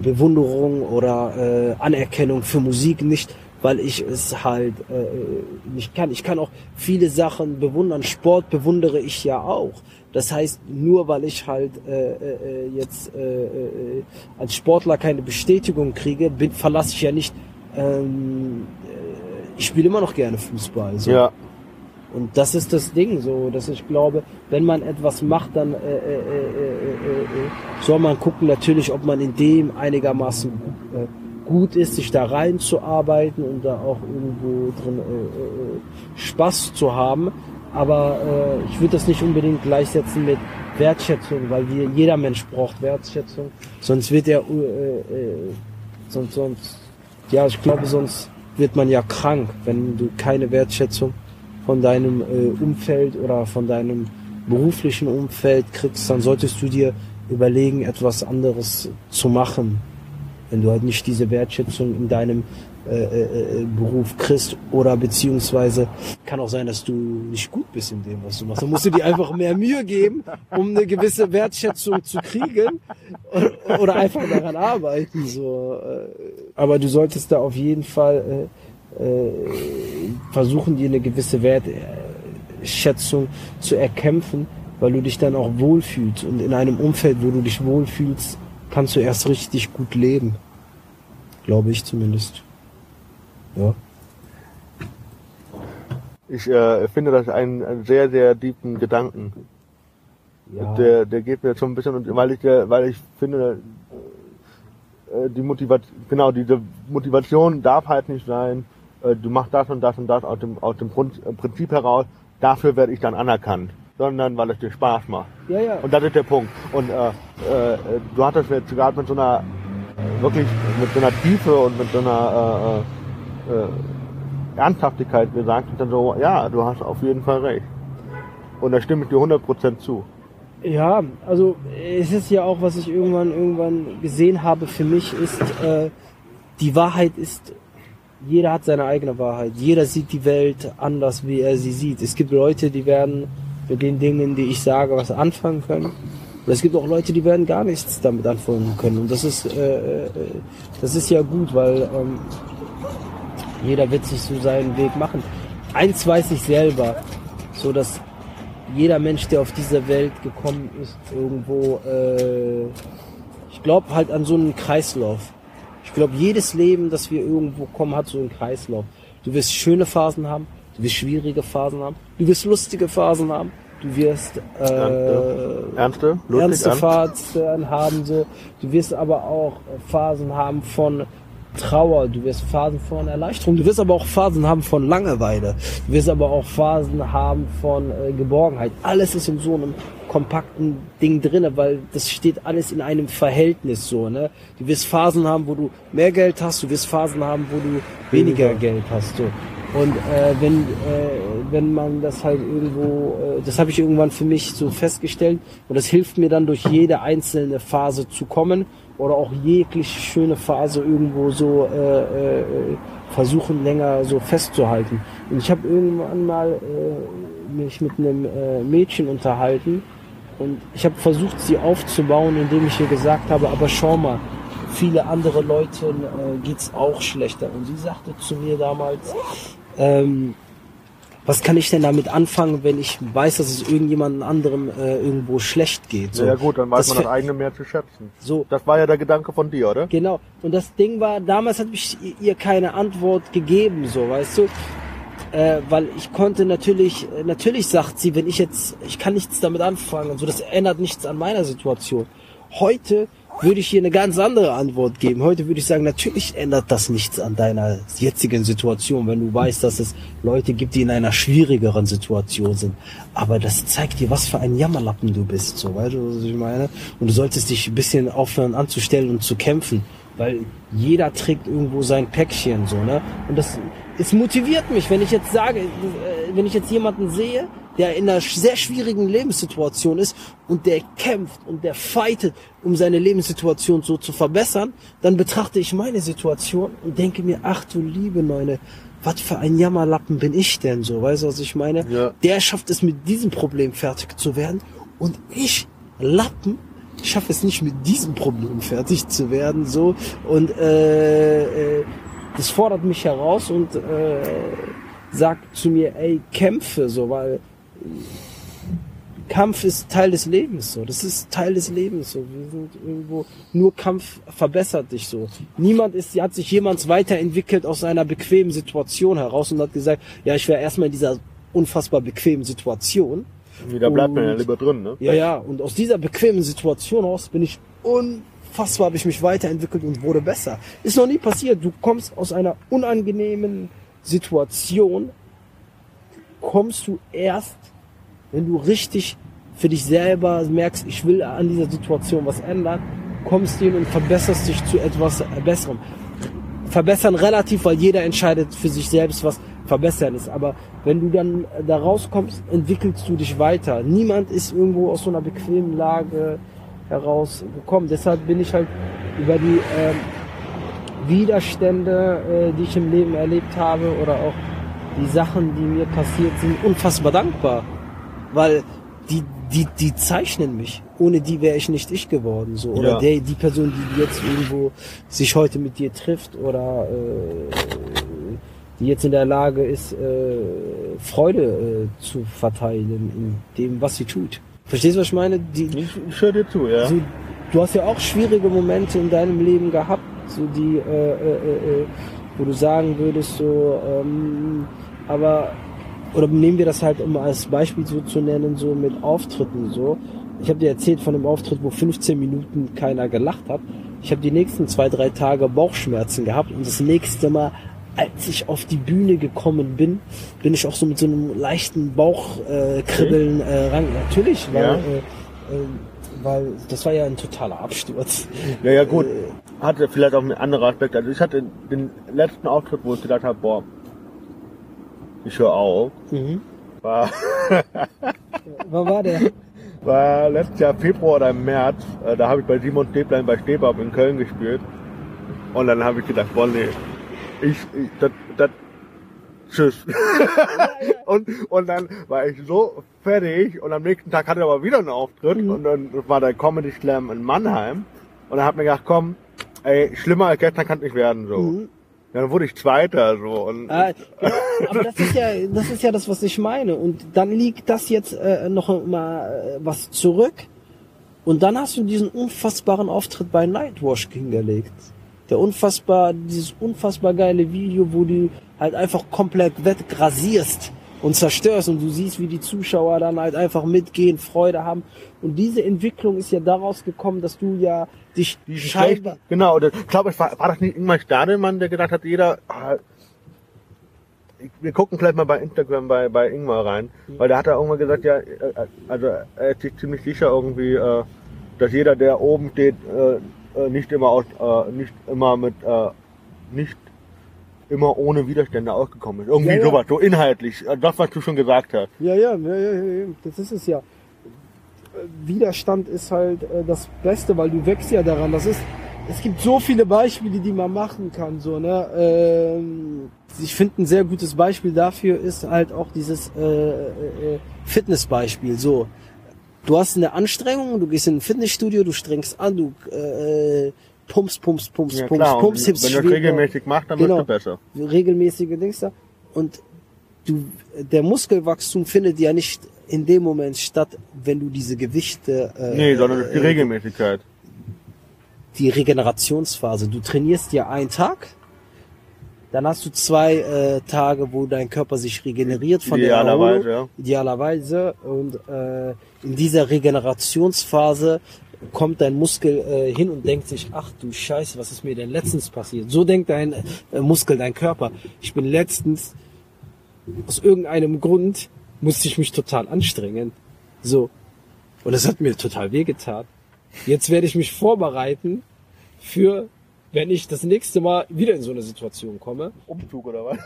Bewunderung oder äh, Anerkennung für Musik nicht, weil ich es halt äh, nicht kann. Ich kann auch viele Sachen bewundern. Sport bewundere ich ja auch. Das heißt, nur weil ich halt äh, äh, jetzt äh, äh, als Sportler keine Bestätigung kriege, bin, verlasse ich ja nicht. Ähm, ich spiele immer noch gerne Fußball. So. Ja. Und das ist das Ding, so, dass ich glaube, wenn man etwas macht, dann äh, äh, äh, äh, soll man gucken natürlich, ob man in dem einigermaßen äh, gut ist, sich da reinzuarbeiten und da auch irgendwo drin äh, Spaß zu haben. Aber äh, ich würde das nicht unbedingt gleichsetzen mit Wertschätzung, weil wir, jeder Mensch braucht Wertschätzung. Sonst wird er, äh, äh, sonst, sonst, ja, ich glaube, sonst wird man ja krank, wenn du keine Wertschätzung von deinem äh, Umfeld oder von deinem beruflichen Umfeld kriegst, dann solltest du dir überlegen, etwas anderes zu machen. Wenn du halt nicht diese Wertschätzung in deinem äh, äh, Beruf kriegst oder beziehungsweise kann auch sein, dass du nicht gut bist in dem, was du machst. Dann musst du dir einfach mehr Mühe geben, um eine gewisse Wertschätzung zu kriegen oder einfach daran arbeiten. So. Aber du solltest da auf jeden Fall äh, äh, versuchen, dir eine gewisse Wertschätzung zu erkämpfen, weil du dich dann auch wohlfühlst. Und in einem Umfeld, wo du dich wohlfühlst, kannst du erst richtig gut leben. Glaube ich zumindest. Ja. Ich äh, finde das einen, einen sehr, sehr tiefen Gedanken. Ja. Der, der geht mir schon ein bisschen, und weil ich, weil ich finde, äh, die Motivation, genau, diese Motivation darf halt nicht sein, äh, du machst das und das und das aus dem, aus dem äh, Prinzip heraus, dafür werde ich dann anerkannt, sondern weil es dir Spaß macht. Ja, ja. Und das ist der Punkt. Und äh, äh, du hattest jetzt gerade mit so einer, wirklich mit so einer Tiefe und mit so einer äh, äh, Ernsthaftigkeit gesagt und dann so, ja, du hast auf jeden Fall recht. Und da stimme ich dir 100% zu. Ja, also es ist ja auch, was ich irgendwann irgendwann gesehen habe für mich, ist äh, die Wahrheit ist, jeder hat seine eigene Wahrheit. Jeder sieht die Welt anders, wie er sie sieht. Es gibt Leute, die werden mit den Dingen, die ich sage, was anfangen können. Und es gibt auch Leute, die werden gar nichts damit anfangen können. Und das ist, äh, äh das ist ja gut, weil ähm, jeder wird sich so seinen Weg machen. Eins weiß ich selber, so dass jeder Mensch, der auf diese Welt gekommen ist, irgendwo, äh, ich glaube halt an so einen Kreislauf. Ich glaube, jedes Leben, das wir irgendwo kommen, hat so einen Kreislauf. Du wirst schöne Phasen haben, du wirst schwierige Phasen haben, du wirst lustige Phasen haben, du wirst äh, ernste, ernste, ernste Phasen haben, so. du wirst aber auch Phasen haben von Trauer, du wirst Phasen von Erleichterung, du wirst aber auch Phasen haben von Langeweile, du wirst aber auch Phasen haben von äh, Geborgenheit. Alles ist in so einem kompakten Ding drinne, weil das steht alles in einem Verhältnis so, ne? Du wirst Phasen haben, wo du mehr Geld hast, du wirst Phasen haben, wo du weniger Geld hast, so. Und äh, wenn, äh, wenn man das halt irgendwo, äh, das habe ich irgendwann für mich so festgestellt und das hilft mir dann durch jede einzelne Phase zu kommen oder auch jegliche schöne Phase irgendwo so äh, äh, versuchen länger so festzuhalten. Und ich habe irgendwann mal äh, mich mit einem äh, Mädchen unterhalten und ich habe versucht, sie aufzubauen, indem ich ihr gesagt habe, aber schau mal, viele andere Leuten äh, geht's auch schlechter. Und sie sagte zu mir damals, ähm, was kann ich denn damit anfangen, wenn ich weiß, dass es irgendjemandem anderem äh, irgendwo schlecht geht? So, ja gut, dann weiß das man das eigene mehr zu schätzen. So. Das war ja der Gedanke von dir, oder? Genau. Und das Ding war, damals habe ich ihr keine Antwort gegeben, so, weißt du? Äh, weil ich konnte natürlich, natürlich sagt sie, wenn ich jetzt, ich kann nichts damit anfangen, so, das ändert nichts an meiner Situation. Heute würde ich hier eine ganz andere Antwort geben. Heute würde ich sagen, natürlich ändert das nichts an deiner jetzigen Situation, wenn du weißt, dass es Leute gibt, die in einer schwierigeren Situation sind. Aber das zeigt dir, was für ein Jammerlappen du bist, so, weißt du, was ich meine? Und du solltest dich ein bisschen aufhören anzustellen und zu kämpfen, weil jeder trägt irgendwo sein Päckchen, so, ne? Und das, es motiviert mich, wenn ich jetzt sage, äh, wenn ich jetzt jemanden sehe, der in einer sehr schwierigen Lebenssituation ist und der kämpft und der fightet, um seine Lebenssituation so zu verbessern, dann betrachte ich meine Situation und denke mir, ach du liebe Neune, was für ein Jammerlappen bin ich denn so? Weißt du, was ich meine? Ja. Der schafft es mit diesem Problem fertig zu werden und ich, Lappen, schaffe es nicht mit diesem Problem fertig zu werden, so und äh, äh, das fordert mich heraus und äh, sagt zu mir, ey, kämpfe so, weil Kampf ist Teil des Lebens, so. Das ist Teil des Lebens, so. Wir sind irgendwo, nur Kampf verbessert dich, so. Niemand ist, hat sich jemals weiterentwickelt aus einer bequemen Situation heraus und hat gesagt, ja, ich wäre erstmal in dieser unfassbar bequemen Situation. Wieder bleibt man ja lieber drin, ne? Ja, ja. Und aus dieser bequemen Situation aus bin ich unfassbar, habe ich mich weiterentwickelt und wurde besser. Ist noch nie passiert. Du kommst aus einer unangenehmen Situation, kommst du erst wenn du richtig für dich selber merkst, ich will an dieser Situation was ändern, kommst hin und verbesserst dich zu etwas Besserem. Verbessern relativ, weil jeder entscheidet für sich selbst, was verbessern ist. Aber wenn du dann da rauskommst, entwickelst du dich weiter. Niemand ist irgendwo aus so einer bequemen Lage herausgekommen. Deshalb bin ich halt über die, ähm, Widerstände, äh, die ich im Leben erlebt habe oder auch die Sachen, die mir passiert sind, unfassbar dankbar. Weil die, die, die zeichnen mich. Ohne die wäre ich nicht ich geworden. So. Oder Ja. der, die Person, die jetzt irgendwo sich heute mit dir trifft oder äh, die jetzt in der Lage ist, äh, Freude äh, zu verteilen in dem, was sie tut. Verstehst du, was ich meine? Die, Ich, höre dir zu, ja. also, du hast ja auch schwierige Momente in deinem Leben gehabt, so die, äh, äh, äh, wo du sagen würdest, so, ähm, aber, oder nehmen wir das halt, um als Beispiel so zu nennen, so mit Auftritten, so. Ich habe dir erzählt von einem Auftritt, wo 15 Minuten keiner gelacht hat. Ich habe die nächsten zwei, drei Tage Bauchschmerzen gehabt und das nächste Mal, als ich auf die Bühne gekommen bin, bin ich auch so mit so einem leichten Bauchkribbeln äh, äh, ran. Natürlich, weil Ja. äh, äh, weil das war ja ein totaler Absturz. Ja, ja, gut. Hatte vielleicht auch ein anderer Aspekt. Also ich hatte den letzten Auftritt, wo ich gedacht habe, boah, ich höre auf, Mhm. war, Wann war der? war letztes Jahr Februar oder März. Äh, da habe ich bei Simon Stäblein bei Stebab in Köln gespielt. Und dann habe ich gedacht, boah, nee, ich, ich das, das, tschüss. und, und dann war ich so fertig und am nächsten Tag hatte ich aber wieder einen Auftritt und dann war der Comedy Slam in Mannheim und dann hab mir gedacht, komm, ey, schlimmer als gestern kann es nicht werden, so. Mhm. Dann wurde ich Zweiter, so. Und Ah, genau, aber das ist ja, das ist ja das, was ich meine. Und dann liegt das jetzt äh, noch mal äh, was zurück. Und dann hast du diesen unfassbaren Auftritt bei Nightwash hingelegt. Der unfassbar, dieses unfassbar geile Video, wo du halt einfach komplett weggrasierst und zerstörst und du siehst, wie die Zuschauer dann halt einfach mitgehen, Freude haben. Und diese Entwicklung ist ja daraus gekommen, dass du ja dich die scheinbar, schlecht, genau, ich glaube, es war, war das nicht Ingmar Stadelmann, der gedacht hat, jeder, ah, ich- wir gucken vielleicht mal bei Instagram bei, bei Ingmar rein, weil der hat da irgendwann gesagt, ja, äh, also er ist sich ziemlich sicher irgendwie, äh, dass jeder, der oben steht, äh, äh, nicht immer aus, äh, nicht immer mit, äh, nicht immer ohne Widerstände ausgekommen ist. Irgendwie Ja, ja. sowas, so inhaltlich, äh, das, was du schon gesagt hast. Ja, ja, ja, ja, ja, ja, das ist es ja. Äh, Widerstand ist halt äh, das Beste, weil du wächst ja daran. Das ist, es gibt so viele Beispiele, die man machen kann, so, ne. Ähm, ich finde ein sehr gutes Beispiel dafür ist halt auch dieses äh, äh, Fitnessbeispiel. So, du hast eine Anstrengung, du gehst in ein Fitnessstudio, du strengst an, du äh, pumpst, pumpst, pumpst, Ja, pumpst, klar, pumpst, wenn hebst du regelmäßig machst, dann Genau. wirst du besser. regelmäßige Dings da. Und du, der Muskelwachstum findet ja nicht in dem Moment statt, wenn du diese Gewichte, äh, Nee, sondern durch die äh, Regelmäßigkeit. die Regenerationsphase. Du trainierst ja einen Tag, dann hast du zwei äh, Tage, wo dein Körper sich regeneriert von der Idealerweise, Erholung. Idealerweise. Und äh, in dieser Regenerationsphase kommt dein Muskel äh, hin und denkt sich, ach du Scheiße, was ist mir denn letztens passiert? So denkt dein äh, Muskel, dein Körper. Ich bin letztens aus irgendeinem Grund musste ich mich total anstrengen. So. Und das hat mir total wehgetan. Jetzt werde ich mich vorbereiten für, wenn ich das nächste Mal wieder in so eine Situation komme. Umzug oder was?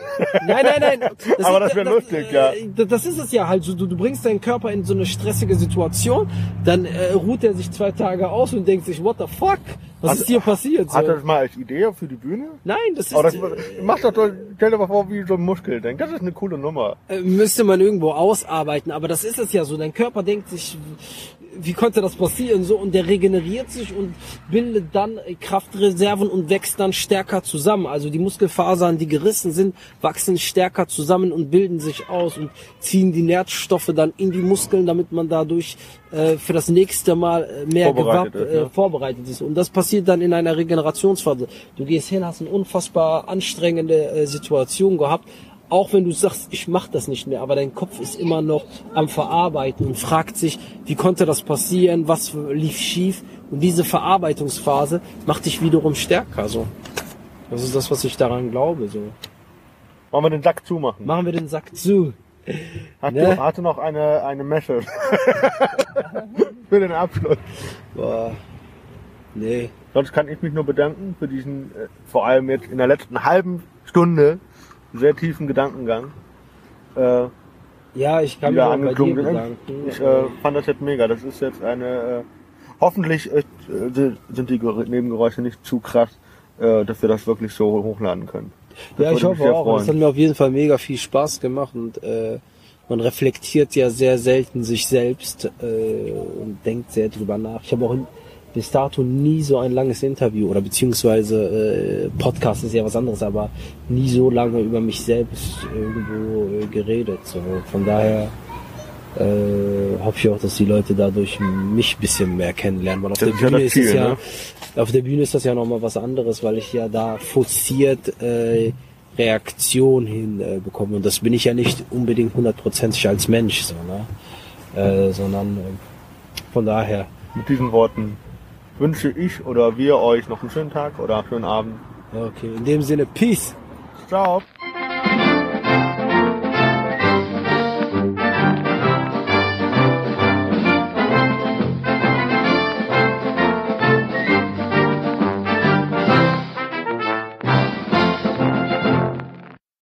Nein, nein, nein. Aber das wär lustig, ja. äh, Das ist es ja halt. so. Du, du bringst deinen Körper in so eine stressige Situation, dann äh, ruht er sich zwei Tage aus und denkt sich, what the fuck? Was Hast- ist hier passiert? So. Hat er das mal als Idee für die Bühne? Nein, das ist, Aber das, äh, mach doch, doch- stell dir mal vor, wie so ein Muskel denkt. Das ist eine coole Nummer. äh, müsste man irgendwo ausarbeiten, aber das ist es ja so. Dein Körper denkt sich, wie konnte das passieren? So und der regeneriert sich und bildet dann Kraftreserven und wächst dann stärker zusammen. Also die Muskelfasern, die gerissen sind, wachsen stärker zusammen und bilden sich aus und ziehen die Nährstoffe dann in die Muskeln, damit man dadurch äh, für das nächste Mal äh, mehr Vorbereitet gewapp, ist, äh, ja. vorbereitet ist. Und das passiert dann in einer Regenerationsphase. Du gehst hin, hast eine unfassbar anstrengende äh, Situation gehabt, auch wenn du sagst, ich mach das nicht mehr, aber dein Kopf ist immer noch am Verarbeiten und fragt sich, wie konnte das passieren, was lief schief und diese Verarbeitungsphase macht dich wiederum stärker. So, das ist das, was ich daran glaube. So, Wollen wir den Sack zumachen? machen wir den Sack zu. Hast, Ne? du, hast du noch eine, eine Message? für den Abschluss. Boah. Nee. Sonst kann ich mich nur bedanken für diesen, äh, vor allem jetzt in der letzten halben Stunde, sehr tiefen Gedankengang. Äh, Ja, ich kann wieder auch bei dir. Ich äh, fand das jetzt mega. Das ist jetzt eine, äh, hoffentlich äh, sind die Ger- Nebengeräusche nicht zu krass. äh, dass wir das wirklich so hochladen können. Das Ja, ich hoffe auch. Es hat mir auf jeden Fall mega viel Spaß gemacht und äh, man reflektiert ja sehr selten sich selbst äh, und denkt sehr drüber nach. Ich habe auch in, bis dato nie so ein langes Interview oder beziehungsweise äh, Podcast ist ja was anderes, aber nie so lange über mich selbst irgendwo äh, geredet. So. Von daher äh, hoffe ich auch, dass die Leute dadurch mich ein bisschen mehr kennenlernen. Weil auf Das der ist Bühne ist es Ziel, ja, ne? auf der Bühne ist das ja nochmal was anderes, weil ich ja da forciert äh, Reaktion hin äh, bekomme. Und das bin ich ja nicht unbedingt hundertprozentig als Mensch, so, ne? äh, sondern äh, von daher. Mit diesen Worten wünsche ich oder wir euch noch einen schönen Tag oder einen schönen Abend. Okay, in dem Sinne, Peace. Ciao.